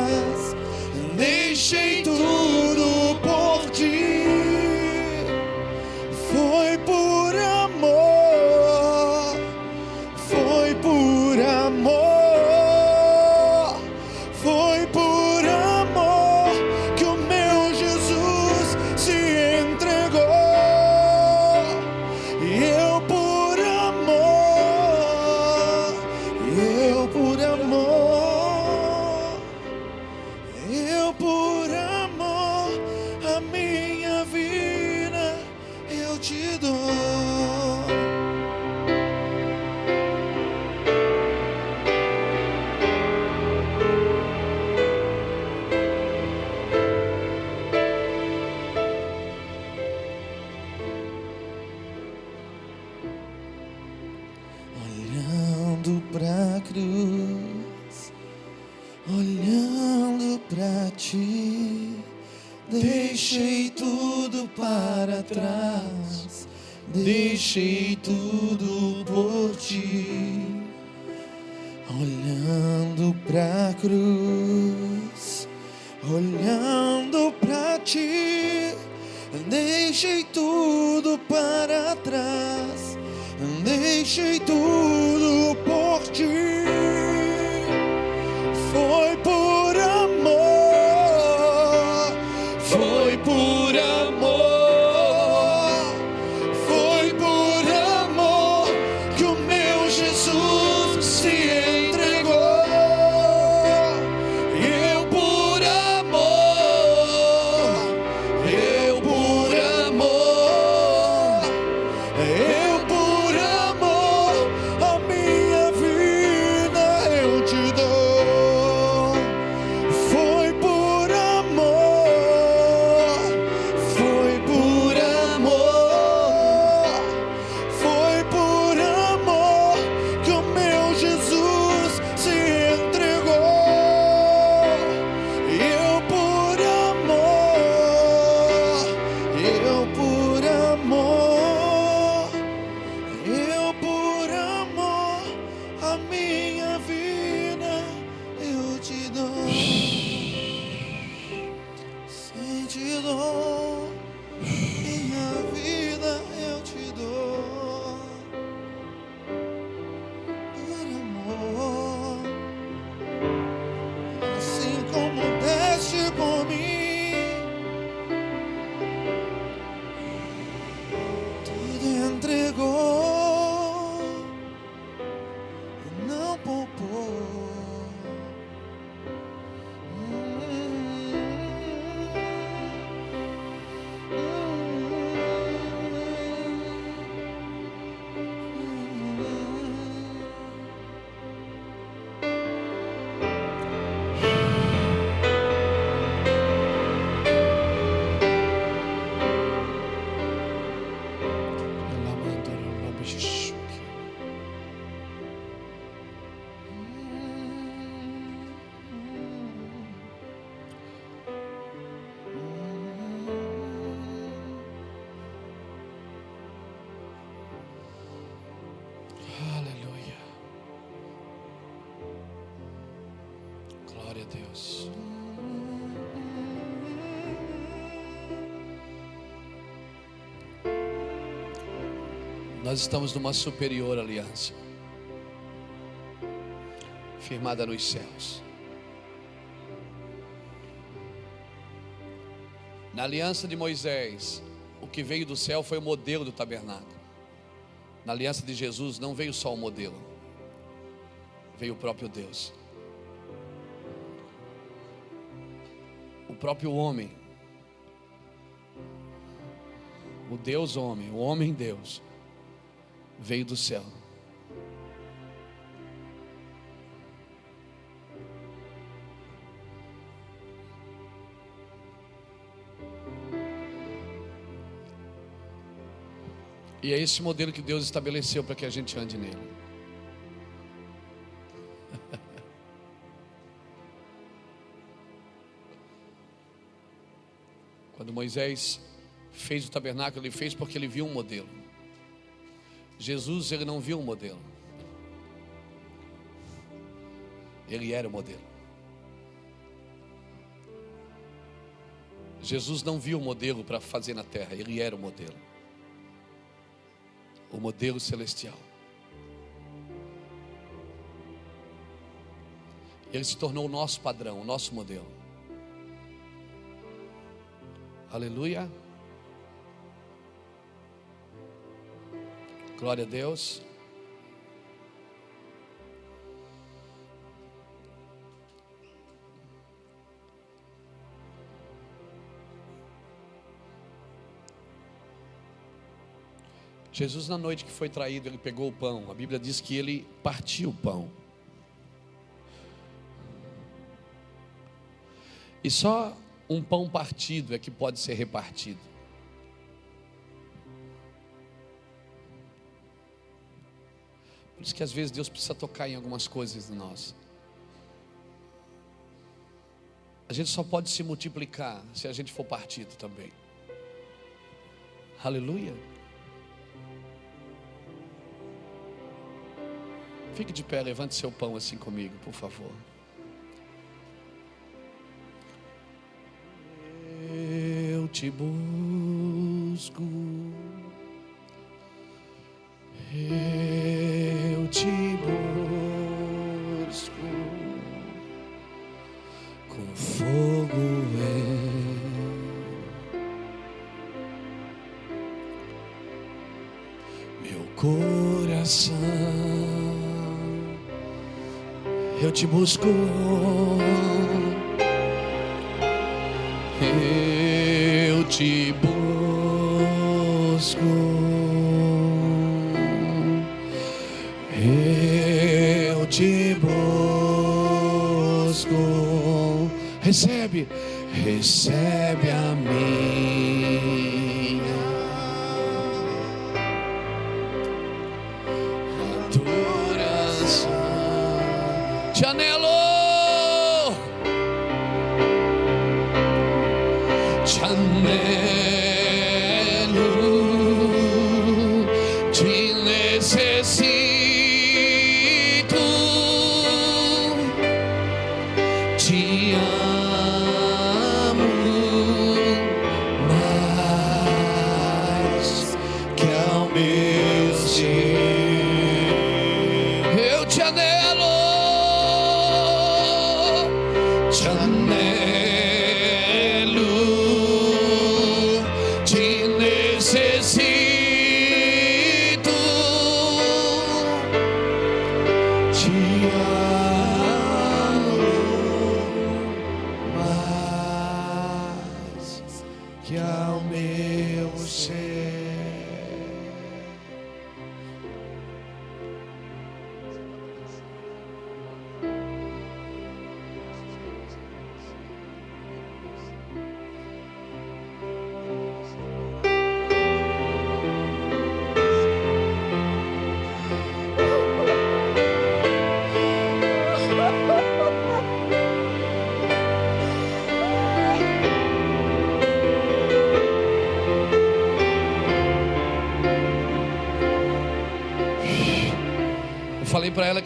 Nós estamos numa superior aliança, firmada nos céus. Na aliança de Moisés, o que veio do céu foi o modelo do tabernáculo. Na aliança de Jesus não veio só o modelo, veio o próprio Deus. O próprio homem, o Deus homem, o homem Deus, veio do céu. E é esse modelo que Deus estabeleceu para que a gente ande nele. [LAUGHS] Quando Moisés fez o tabernáculo, ele fez porque ele viu um modelo. Jesus, ele não viu um modelo. Ele era o modelo. Jesus não viu o modelo para fazer na terra, ele era o modelo o modelo celestial. Ele se tornou o nosso padrão, o nosso modelo. Aleluia. Glória a Deus. Jesus, na noite que foi traído, ele pegou o pão. A Bíblia diz que ele partiu o pão. E só um pão partido é que pode ser repartido. Que às vezes Deus precisa tocar em algumas coisas em nós. A gente só pode se multiplicar se a gente for partido também. Aleluia. Fique de pé, levante seu pão assim comigo, por favor. Eu te busco. Eu te busco. Eu te busco. Eu te busco. Recebe, recebe a minha adoração. Te anelo.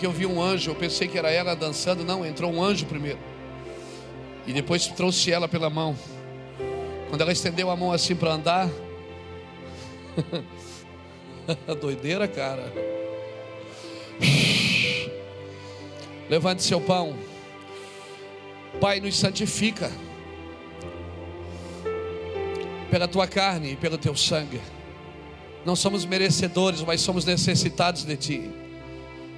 Que eu vi um anjo, eu pensei que era ela dançando, não, entrou um anjo primeiro. E depois trouxe ela pela mão. Quando ela estendeu a mão assim para andar, [LAUGHS] doideira, cara. Levante seu pão. Pai, nos santifica pela tua carne e pelo teu sangue. Não somos merecedores, mas somos necessitados de ti.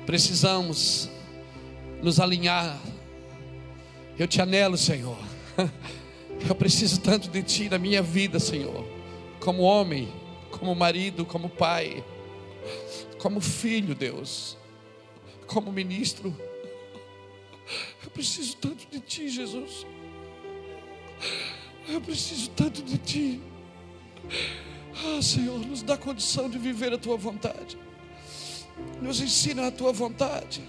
Precisamos nos alinhar. Eu te anelo, Senhor. [LAUGHS] Eu preciso tanto de ti na minha vida, Senhor. Como homem, como marido, como pai, como filho, Deus, como ministro. Eu preciso tanto de ti, Jesus. Eu preciso tanto de ti. Ah, Senhor, nos dá condição de viver a tua vontade. Nos ensina a tua vontade.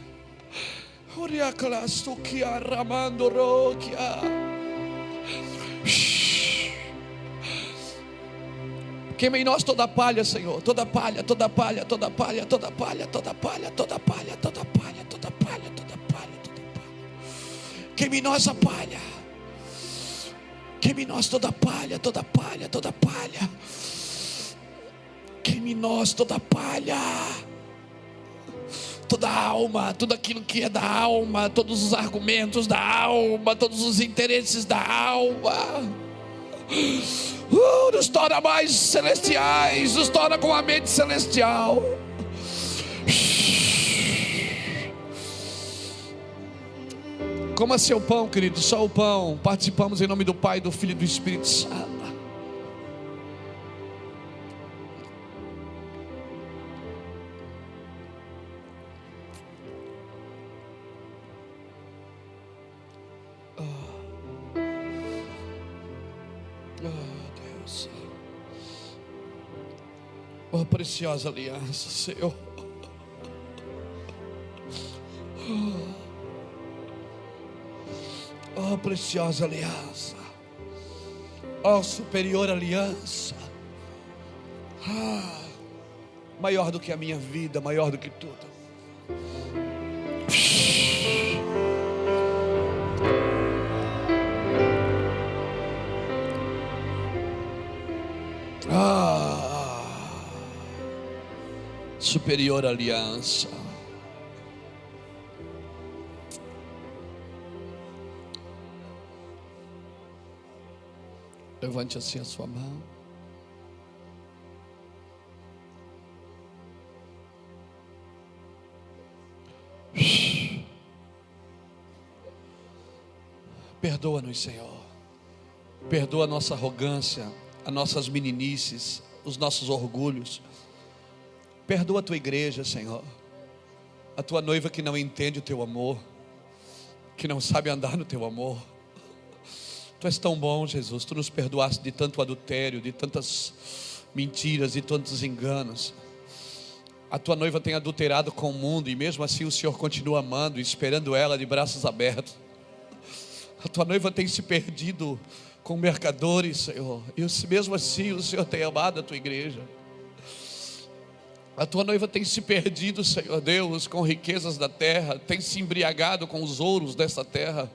Queima em nós toda palha, Senhor. Toda palha, toda palha, toda palha, toda palha, toda palha, toda palha, toda palha, toda palha, toda palha, toda palha. Queima em nós a palha. Queime em nós toda palha, toda palha, toda palha. Queime em nós toda palha. Toda alma, tudo aquilo que é da alma, todos os argumentos da alma, todos os interesses da alma. Uh, nos torna mais celestiais, nos torna com a mente celestial. Coma seu pão, querido, só o pão. Participamos em nome do Pai, do Filho e do Espírito Santo. tua preciosa aliança, Senhor. Oh, oh, preciosa aliança. Oh, superior aliança. Ah, maior do que a minha vida, maior do que tudo. Ah superior aliança. Levante assim a sua mão. Perdoa-nos, Senhor. Perdoa a nossa arrogância, as nossas meninices, os nossos orgulhos. Perdoa a tua igreja, Senhor. A tua noiva que não entende o teu amor, que não sabe andar no teu amor. Tu és tão bom, Jesus. Tu nos perdoaste de tanto adultério, de tantas mentiras, de tantos enganos. A tua noiva tem adulterado com o mundo e mesmo assim o Senhor continua amando, esperando ela de braços abertos. A tua noiva tem se perdido com mercadores, Senhor, e mesmo assim o Senhor tem amado a tua igreja. A tua noiva tem se perdido, Senhor Deus, com riquezas da terra, tem se embriagado com os ouros dessa terra,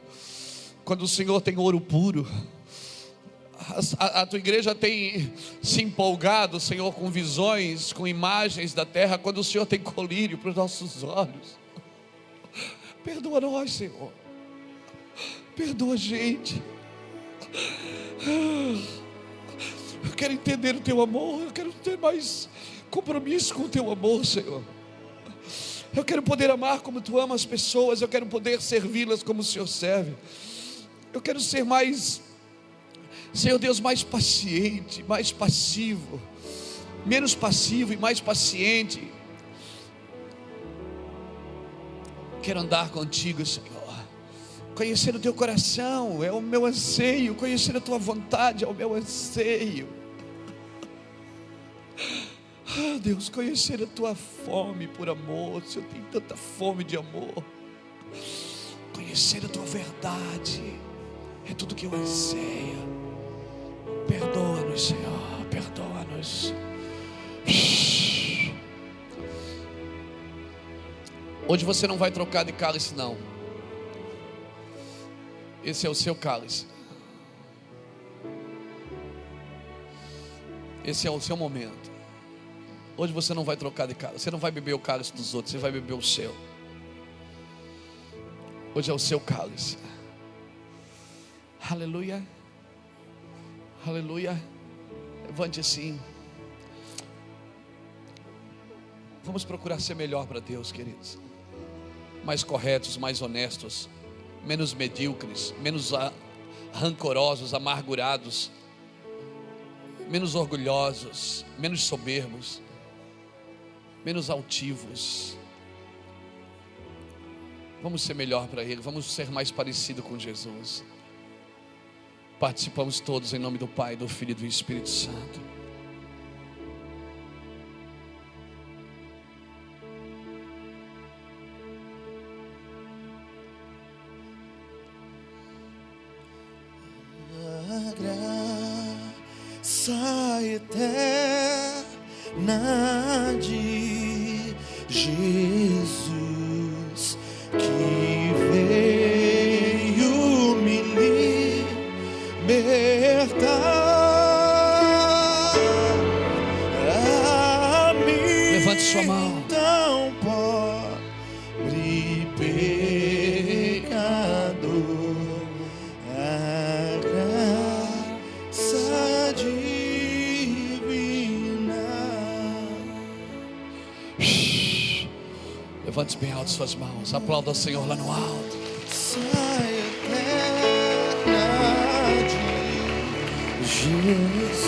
quando o Senhor tem ouro puro. A, a, tua igreja tem se empolgado, Senhor, com visões, com imagens da terra, quando o Senhor tem colírio para os nossos olhos. Perdoa nós, Senhor. Perdoa a gente. Eu quero entender o teu amor. Eu quero ter mais compromisso com o teu amor, Senhor. Eu quero poder amar como tu amas as pessoas. Eu quero poder servi-las como o Senhor serve. Eu quero ser mais, Senhor Deus, mais paciente, mais passivo, menos passivo e mais paciente. Quero andar contigo, Senhor conhecer o teu coração, é o meu anseio, conhecer a tua vontade é o meu anseio. Ah, Deus, conhecer a tua fome por amor, se eu tenho tanta fome de amor, conhecer a tua verdade é tudo que eu anseio. Perdoa-nos, Senhor, perdoa-nos. Hoje você não vai trocar de cálice, não. Esse é o seu cálice. Esse é o seu momento. Hoje você não vai trocar de cálice. Você não vai beber o cálice dos outros. Você vai beber o seu. Hoje é o seu cálice. Aleluia. Aleluia. Levante assim. Vamos procurar ser melhor para Deus, queridos. Mais corretos, mais honestos menos medíocres, menos rancorosos, amargurados, menos orgulhosos, menos soberbos, menos altivos. Vamos ser melhor para Ele, vamos ser mais parecido com Jesus. Participamos todos em nome do Pai, do Filho e do Espírito Santo. Suas mãos. Aplauda o Senhor lá no alto. Jesus.